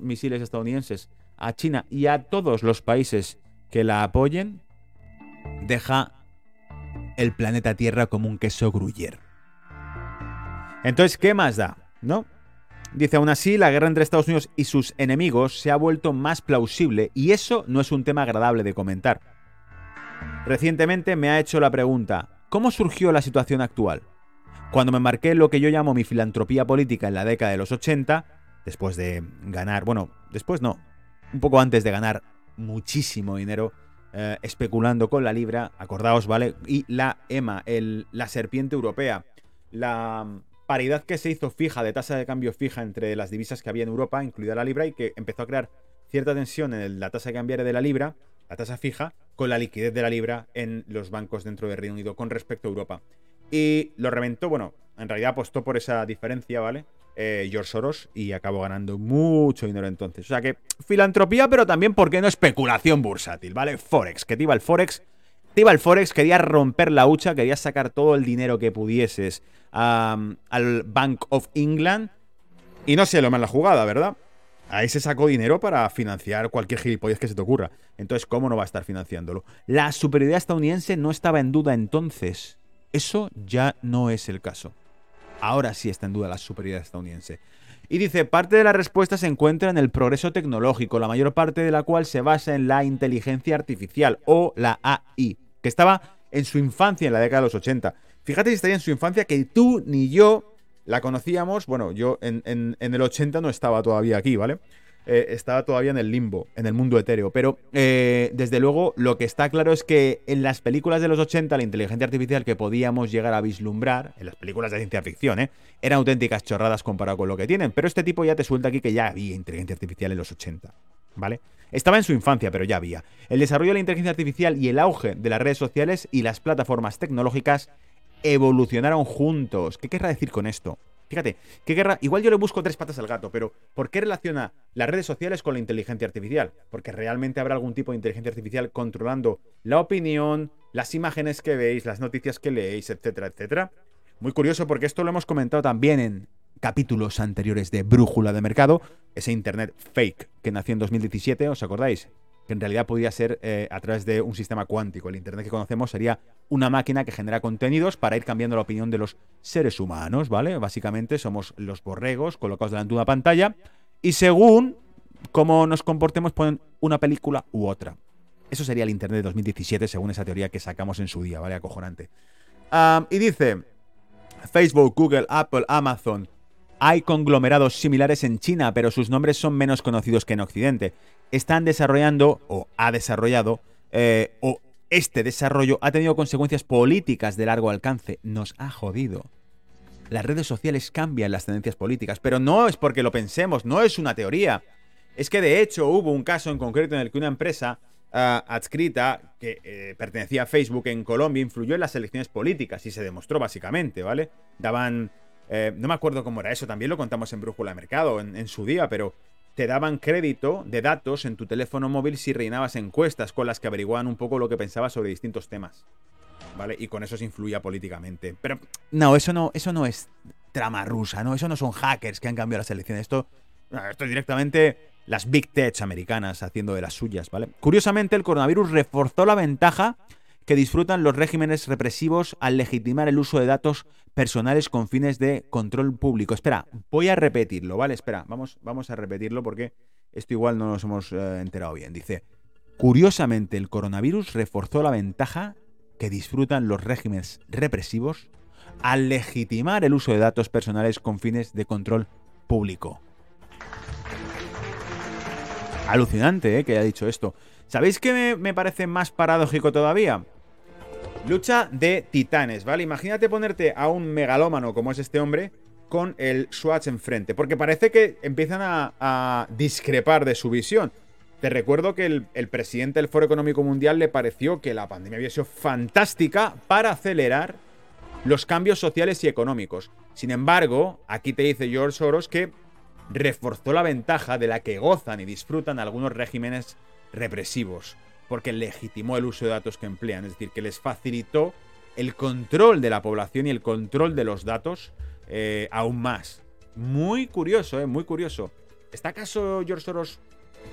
misiles estadounidenses a China y a todos los países que la apoyen, deja el planeta Tierra como un queso gruyer. Entonces, ¿qué más da? ¿No? Dice, aún así, la guerra entre Estados Unidos y sus enemigos se ha vuelto más plausible y eso no es un tema agradable de comentar. Recientemente me ha hecho la pregunta, ¿Cómo surgió la situación actual? Cuando me marqué lo que yo llamo mi filantropía política en la década de los 80, después de ganar, bueno, después no, un poco antes de ganar muchísimo dinero eh, especulando con la libra, acordaos, ¿vale? Y la EMA, el, la serpiente europea, la paridad que se hizo fija, de tasa de cambio fija entre las divisas que había en Europa, incluida la libra, y que empezó a crear cierta tensión en la tasa cambiaria de la libra, la tasa fija, con la liquidez de la libra en los bancos dentro del Reino Unido con respecto a Europa. Y lo reventó, bueno, en realidad apostó por esa diferencia, ¿vale? Eh, George Soros y acabó ganando mucho dinero entonces. O sea que filantropía, pero también, ¿por qué no especulación bursátil, ¿vale? Forex, que te iba el Forex. Te iba el Forex, quería romper la hucha, quería sacar todo el dinero que pudieses al Bank of England. Y no sé lo más la jugada, ¿verdad? Ahí se sacó dinero para financiar cualquier gilipollas que se te ocurra. Entonces, ¿cómo no va a estar financiándolo? La superioridad estadounidense no estaba en duda entonces. Eso ya no es el caso. Ahora sí está en duda la superioridad estadounidense. Y dice, parte de la respuesta se encuentra en el progreso tecnológico, la mayor parte de la cual se basa en la inteligencia artificial o la AI, que estaba en su infancia en la década de los 80. Fíjate si estaría en su infancia que tú ni yo la conocíamos, bueno, yo en, el 80 no estaba todavía aquí, ¿vale? Eh, estaba todavía en el limbo, en el mundo etéreo. Pero eh, desde luego lo que está claro es que en las películas de los 80 la inteligencia artificial que podíamos llegar a vislumbrar, en las películas de ciencia ficción, ¿eh? eran auténticas chorradas comparado con lo que tienen. Pero este tipo ya te suelta aquí que ya había inteligencia artificial en los 80, ¿vale? Estaba en su infancia, pero ya había. El desarrollo de la inteligencia artificial y el auge de las redes sociales y las plataformas tecnológicas evolucionaron juntos. ¿Qué querrá decir con esto? Fíjate, ¿qué querrá? Igual yo le busco tres patas al gato, pero ¿por qué relaciona las redes sociales con la inteligencia artificial? Porque realmente habrá algún tipo de inteligencia artificial controlando la opinión, las imágenes que veis, las noticias que leéis, etcétera, etcétera. Muy curioso porque esto lo hemos comentado también en capítulos anteriores de Brújula de Mercado, ese Internet fake que nació en 2017, ¿os acordáis? Que en realidad podría ser eh, a través de un sistema cuántico. El Internet que conocemos sería una máquina que genera contenidos para ir cambiando la opinión de los seres humanos, ¿vale? Básicamente somos los borregos colocados delante de una pantalla y según cómo nos comportemos ponen una película u otra. Eso sería el Internet de 2017 según esa teoría que sacamos en su día, ¿vale? Acojonante. y dice, Facebook, Google, Apple, Amazon, hay conglomerados similares en China, pero sus nombres son menos conocidos que en Occidente están desarrollando o ha desarrollado eh, o este desarrollo ha tenido consecuencias políticas de largo alcance. Nos ha jodido. Las redes sociales cambian las tendencias políticas, pero no es porque lo pensemos, no es una teoría. Es que de hecho hubo un caso en concreto en el que una empresa ah, adscrita que eh, pertenecía a Facebook en Colombia influyó en las elecciones políticas y se demostró básicamente, ¿vale? Daban... Eh, no me acuerdo cómo era eso, también lo contamos en Brújula Mercado en su día, pero te daban crédito de datos en tu teléfono móvil si rellenabas encuestas con las que averiguaban un poco lo que pensabas sobre distintos temas. ¿Vale? Y con eso se influía políticamente. Pero no, eso no, eso no es trama rusa, ¿no? Eso no son hackers que han cambiado las elecciones. Esto, esto es directamente las big tech americanas haciendo de las suyas, ¿vale? Curiosamente, el coronavirus reforzó la ventaja que disfrutan los regímenes represivos al legitimar el uso de datos personales con fines de control público. Espera, voy a repetirlo, ¿vale? Espera, vamos, vamos a repetirlo porque esto igual no nos hemos eh, enterado bien. Dice, curiosamente el coronavirus reforzó la ventaja que disfrutan los regímenes represivos al legitimar el uso de datos personales con fines de control público. Alucinante, ¿eh? Que haya dicho esto. ¿Sabéis qué me parece más paradójico todavía? Lucha de titanes, ¿vale? Imagínate ponerte a un megalómano como es este hombre con el Swatch enfrente, porque parece que empiezan a, discrepar de su visión. Te recuerdo que el, el, presidente del Foro Económico Mundial le pareció que la pandemia había sido fantástica para acelerar los cambios sociales y económicos. Sin embargo, aquí te dice George Soros que reforzó la ventaja de la que gozan y disfrutan algunos regímenes represivos porque legitimó el uso de datos que emplean, es decir, que les facilitó el control de la población y el control de los datos eh, aún más. Muy curioso, ¿eh? Muy curioso. ¿Está acaso George Soros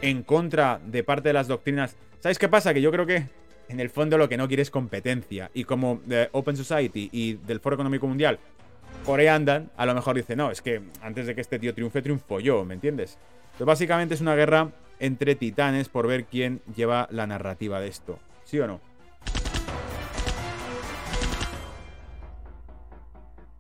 en contra de parte de las doctrinas? ¿Sabéis qué pasa? Que yo creo que en el fondo lo que no quiere es competencia. Y como de Open Society y del Foro Económico Mundial por ahí andan, a lo mejor dice, no, es que antes de que este tío triunfe, triunfo yo, ¿me entiendes? Entonces básicamente es una guerra entre titanes por ver quién lleva la narrativa de esto. ¿Sí o no?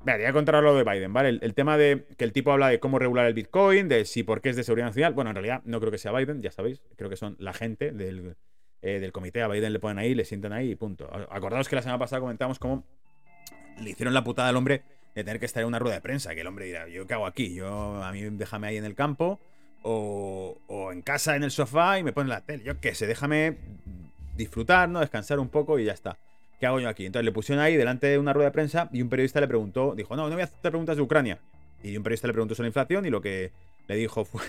Vale, voy a contar lo de Biden, ¿vale? El, tema de que el tipo habla de cómo regular el Bitcoin, de si por qué es de seguridad nacional. Bueno, en realidad no creo que sea Biden, ya sabéis. Creo que son la gente del, eh, del comité. A Biden le ponen ahí, le sientan ahí y punto. Acordaos que la semana pasada comentamos cómo le hicieron la putada al hombre de tener que estar en una rueda de prensa. Que el hombre dirá, ¿yo qué hago aquí? Yo, a mí déjame ahí en el campo o, en casa en el sofá y me ponen la tele. Yo qué sé, déjame disfrutar, ¿no? Descansar un poco y ya está. ¿Qué hago yo aquí? Entonces le pusieron ahí delante de una rueda de prensa y un periodista le preguntó, dijo, no, no voy a hacer preguntas de Ucrania. Y un periodista le preguntó sobre la inflación y lo que le dijo fue...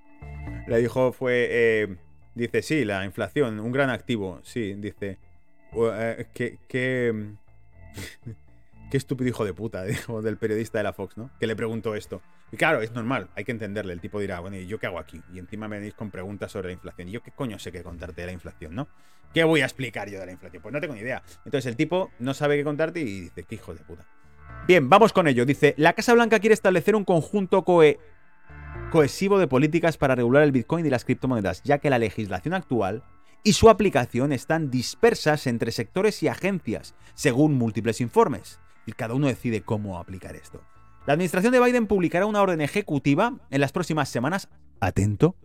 le dijo fue... Eh, dice, sí, la inflación, un gran activo. Sí, dice... Eh, que... que Qué estúpido hijo de puta, dijo del periodista de la Fox, ¿no? Que le preguntó esto. Y claro, es normal, hay que entenderle. El tipo dirá, bueno, ¿y yo qué hago aquí? Y encima me venís con preguntas sobre la inflación. ¿Y yo qué coño sé qué contarte de la inflación, no? ¿Qué voy a explicar yo de la inflación? Pues no tengo ni idea. Entonces el tipo no sabe qué contarte y dice, qué hijo de puta. Bien, vamos con ello. Dice, la Casa Blanca quiere establecer un conjunto cohesivo de políticas para regular el Bitcoin y las criptomonedas, ya que la legislación actual y su aplicación están dispersas entre sectores y agencias, según múltiples informes y cada uno decide cómo aplicar esto. La administración de Biden publicará una orden ejecutiva en las próximas semanas, atento,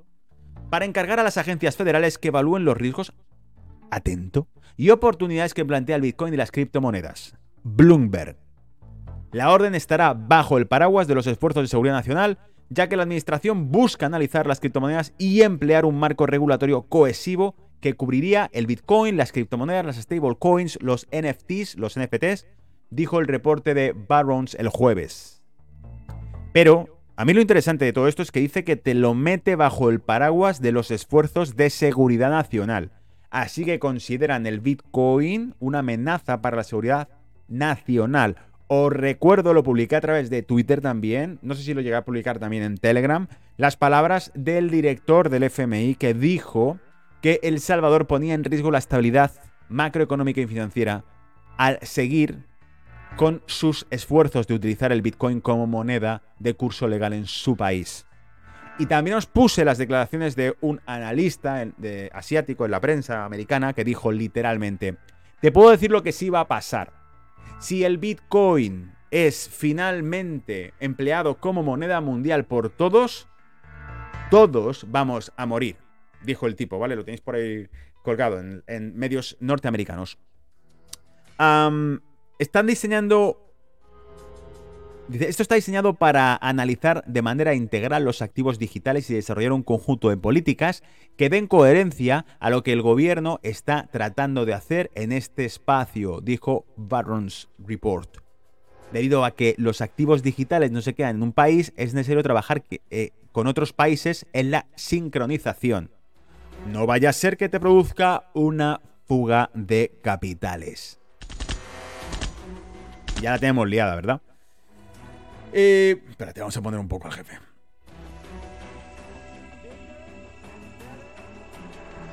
para encargar a las agencias federales que evalúen los riesgos, atento, y oportunidades que plantea el Bitcoin y las criptomonedas. Bloomberg. La orden estará bajo el paraguas de los esfuerzos de seguridad nacional, ya que la administración busca analizar las criptomonedas y emplear un marco regulatorio cohesivo que cubriría el Bitcoin, las criptomonedas, las stablecoins, los NFTs, los NFTs, dijo el reporte de Barrons el jueves. Pero a mí lo interesante de todo esto es que dice que te lo mete bajo el paraguas de los esfuerzos de seguridad nacional. Así que consideran el Bitcoin una amenaza para la seguridad nacional. Os recuerdo, lo publiqué a través de Twitter también, no sé si lo llegué a publicar también en Telegram, las palabras del director del FMI que dijo que El Salvador ponía en riesgo la estabilidad macroeconómica y financiera al seguir con sus esfuerzos de utilizar el Bitcoin como moneda de curso legal en su país. Y también os puse las declaraciones de un analista asiático en la prensa americana que dijo literalmente, te puedo decir lo que sí va a pasar. Si el Bitcoin es finalmente empleado como moneda mundial por todos, todos vamos a morir, dijo el tipo, ¿vale? Lo tenéis por ahí colgado en, medios norteamericanos. Están diseñando... Esto está diseñado para analizar de manera integral los activos digitales y desarrollar un conjunto de políticas que den coherencia a lo que el gobierno está tratando de hacer en este espacio, dijo Barron's Report. Debido a que los activos digitales no se quedan en un país, es necesario trabajar eh, con otros países en la sincronización. No vaya a ser que te produzca una fuga de capitales. Ya la tenemos liada, ¿verdad? Eh, espérate, vamos a poner un poco al jefe.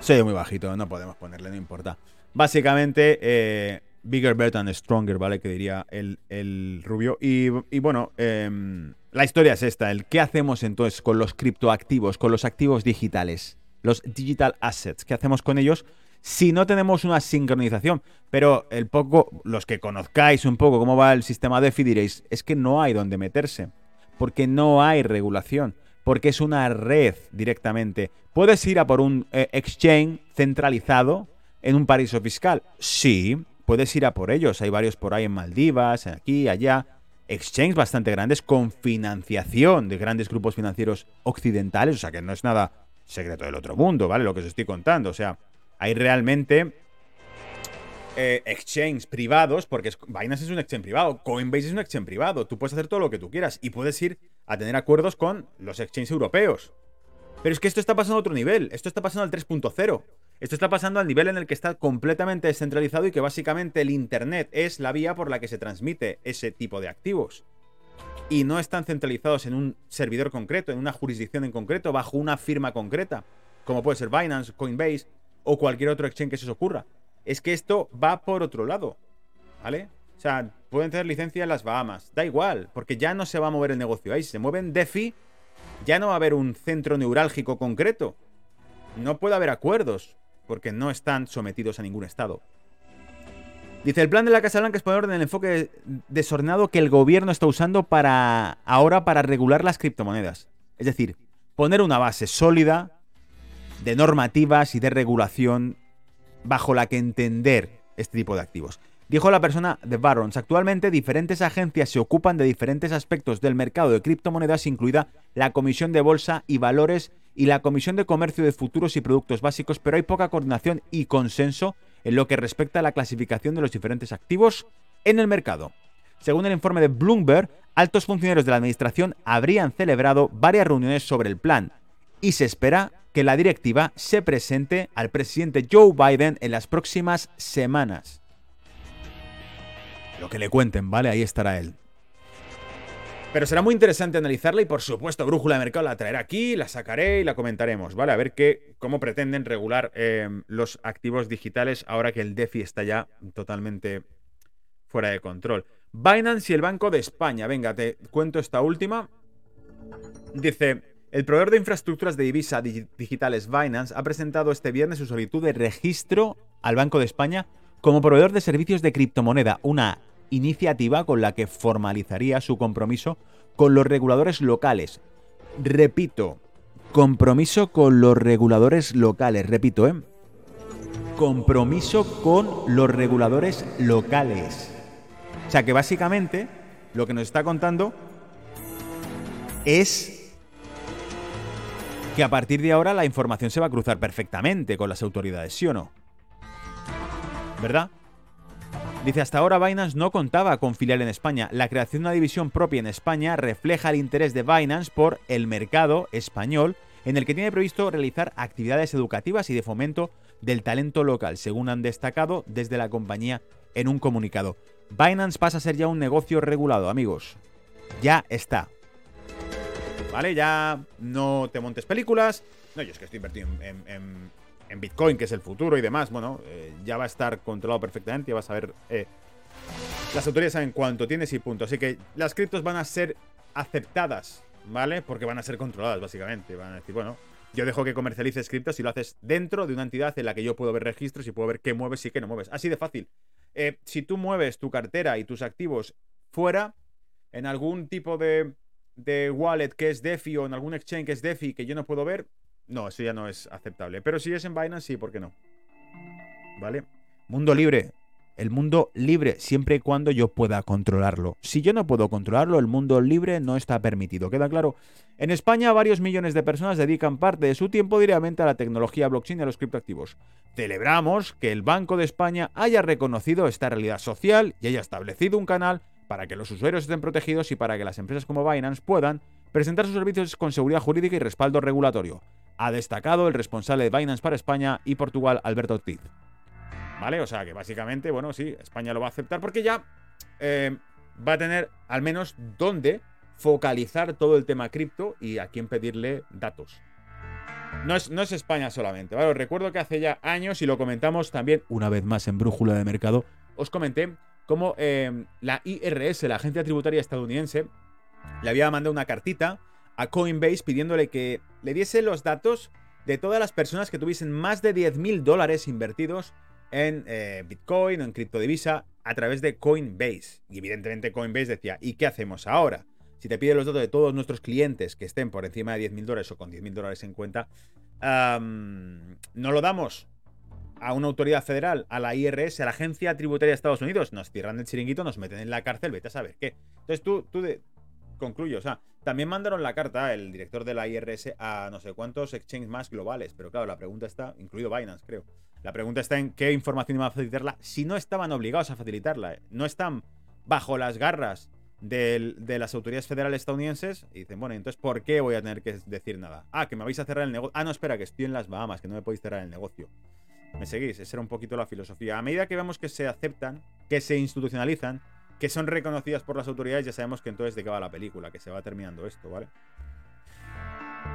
Soy muy bajito, no podemos ponerle, no importa. Básicamente, eh, bigger, better and stronger, ¿vale? Que diría el, rubio. Y, bueno, em, la historia es esta. El qué hacemos entonces con los criptoactivos, con los activos digitales, los digital assets. ¿Qué hacemos con ellos? Si no tenemos una sincronización. Pero el poco, los que conozcáis un poco cómo va el sistema DeFi diréis, es que no hay donde meterse, porque no hay regulación, porque es una red directamente. ¿Puedes ir a por un eh, exchange centralizado en un paraíso fiscal? Sí, puedes ir a por ellos. Hay varios por ahí en Maldivas, aquí, allá. Exchanges bastante grandes con financiación de grandes grupos financieros occidentales, o sea que no es nada secreto del otro mundo, ¿vale? Lo que os estoy contando, o sea, hay realmente eh, exchanges privados, porque Binance es un exchange privado, Coinbase es un exchange privado, tú puedes hacer todo lo que tú quieras y puedes ir a tener acuerdos con los exchanges europeos. Pero es que esto está pasando a otro nivel, esto está pasando al 3.0. Esto está pasando al nivel en el que está completamente descentralizado y que básicamente el Internet es la vía por la que se transmite ese tipo de activos. Y no están centralizados en un servidor concreto, en una jurisdicción en concreto, bajo una firma concreta, como puede ser Binance, Coinbase, o cualquier otro exchange que se os ocurra. Es que esto va por otro lado, ¿vale? O sea, pueden tener licencia en las Bahamas, da igual, porque ya no se va a mover el negocio ahí. Si se mueven DeFi, ya no va a haber un centro neurálgico concreto. No puede haber acuerdos, porque no están sometidos a ningún estado. Dice, el plan de la Casa Blanca es poner en el enfoque desordenado que el gobierno está usando para ahora para regular las criptomonedas. Es decir, poner una base sólida de normativas y de regulación bajo la que entender este tipo de activos. Dijo la persona de Barrons, actualmente diferentes agencias se ocupan de diferentes aspectos del mercado de criptomonedas, incluida la Comisión de Bolsa y Valores y la Comisión de Comercio de Futuros y Productos Básicos, pero hay poca coordinación y consenso en lo que respecta a la clasificación de los diferentes activos en el mercado. Según el informe de Bloomberg, altos funcionarios de la Administración habrían celebrado varias reuniones sobre el plan y se espera que la directiva se presente al presidente Joe Biden en las próximas semanas. Lo que le cuenten, ¿vale? Ahí estará él. Pero será muy interesante analizarla y por supuesto Brújula de Mercado la traeré aquí, la sacaré y la comentaremos, ¿vale? A ver qué, cómo pretenden regular eh, los activos digitales ahora que el DeFi está ya totalmente fuera de control. Binance y el Banco de España. Venga, te cuento esta última. Dice, el proveedor de infraestructuras de divisa digitales Binance ha presentado este viernes su solicitud de registro al Banco de España como proveedor de servicios de criptomoneda, una iniciativa con la que formalizaría su compromiso con los reguladores locales. Repito, compromiso con los reguladores locales, repito, ¿eh? Compromiso con los reguladores locales. O sea que básicamente lo que nos está contando es que a partir de ahora la información se va a cruzar perfectamente con las autoridades, ¿sí o no? ¿Verdad? Dice, hasta ahora Binance no contaba con filial en España. La creación de una división propia en España refleja el interés de Binance por el mercado español, en el que tiene previsto realizar actividades educativas y de fomento del talento local, según han destacado desde la compañía en un comunicado. Binance pasa a ser ya un negocio regulado, amigos. Ya está. ¿Vale? Ya no te montes películas. No, yo es que estoy invertido en, Bitcoin, que es el futuro y demás. Bueno, eh, ya va a estar controlado perfectamente, ya vas a ver... Eh, las autoridades saben cuánto tienes y punto. Así que las criptos van a ser aceptadas, ¿vale? Porque van a ser controladas, básicamente. Van a decir, bueno, yo dejo que comercialices criptos y lo haces dentro de una entidad en la que yo puedo ver registros y puedo ver qué mueves y qué no mueves. Así de fácil. Eh, si tú mueves tu cartera y tus activos fuera, en algún tipo de de wallet que es DeFi o en algún exchange que es DeFi que yo no puedo ver, no, eso ya no es aceptable. Pero si es en Binance, sí, ¿por qué no? ¿Vale? Mundo libre. El mundo libre, siempre y cuando yo pueda controlarlo. Si yo no puedo controlarlo, el mundo libre no está permitido. ¿Queda claro? En España, varios millones de personas dedican parte de su tiempo directamente a la tecnología blockchain y a los criptoactivos. Celebramos que el Banco de España haya reconocido esta realidad social y haya establecido un canal para que los usuarios estén protegidos y para que las empresas como Binance puedan presentar sus servicios con seguridad jurídica y respaldo regulatorio. Ha destacado el responsable de Binance para España y Portugal, Alberto Ortiz. ¿Vale? O sea que básicamente, bueno, sí, España lo va a aceptar porque ya eh, va a tener al menos dónde focalizar todo el tema cripto y a quién pedirle datos. No es, no es España solamente, ¿vale? Os recuerdo que hace ya años, y lo comentamos también una vez más en Brújula de Mercado, os comenté cómo eh, la IRS, la agencia tributaria estadounidense, le había mandado una cartita a Coinbase pidiéndole que le diese los datos de todas las personas que tuviesen más de 10.000 dólares invertidos en eh, Bitcoin o en criptodivisa a través de Coinbase. Y evidentemente Coinbase decía, ¿y qué hacemos ahora? Si te pide los datos de todos nuestros clientes que estén por encima de 10.000 dólares o con 10.000 dólares en cuenta, no lo damos a una autoridad federal, a la IRS, a la Agencia Tributaria de Estados Unidos, nos cierran el chiringuito, nos meten en la cárcel, vete a saber qué. Entonces tú, tú de, concluyo, o sea, también mandaron la carta el director de la IRS a no sé cuántos exchanges más globales, pero claro, la pregunta está, incluido Binance, creo. La pregunta está en qué información iban a facilitarla si no estaban obligados a facilitarla. ¿eh? No están bajo las garras de, las autoridades federales estadounidenses y dicen, bueno, entonces, ¿por qué voy a tener que decir nada? Ah, que me vais a cerrar el negocio. Ah, no, espera, que estoy en las Bahamas, que no me podéis cerrar el negocio. ¿Me seguís? Esa era un poquito la filosofía. A medida que vemos que se aceptan, que se institucionalizan, que son reconocidas por las autoridades, ya sabemos que entonces de qué va la película, que se va terminando esto, ¿vale?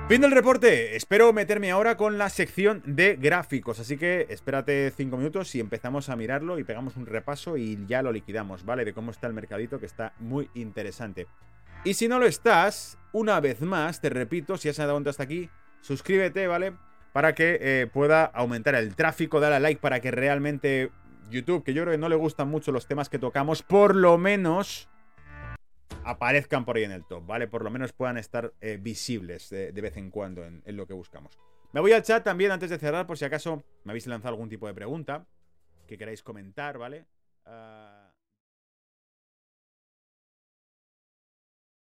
Fin del reporte. Espero meterme ahora con la sección de gráficos. Así que espérate cinco minutos y empezamos a mirarlo y pegamos un repaso y ya lo liquidamos, ¿vale? De cómo está el mercadito, que está muy interesante. Y si no lo estás, una vez más, te repito, si has dado hasta aquí, suscríbete, ¿vale? Para que eh, pueda aumentar el tráfico, dale a like para que realmente YouTube, que yo creo que no le gustan mucho los temas que tocamos, por lo menos aparezcan por ahí en el top, ¿vale? Por lo menos puedan estar eh, visibles de, vez en cuando en, lo que buscamos. Me voy al chat también antes de cerrar, por si acaso me habéis lanzado algún tipo de pregunta que queráis comentar, ¿vale? Ah,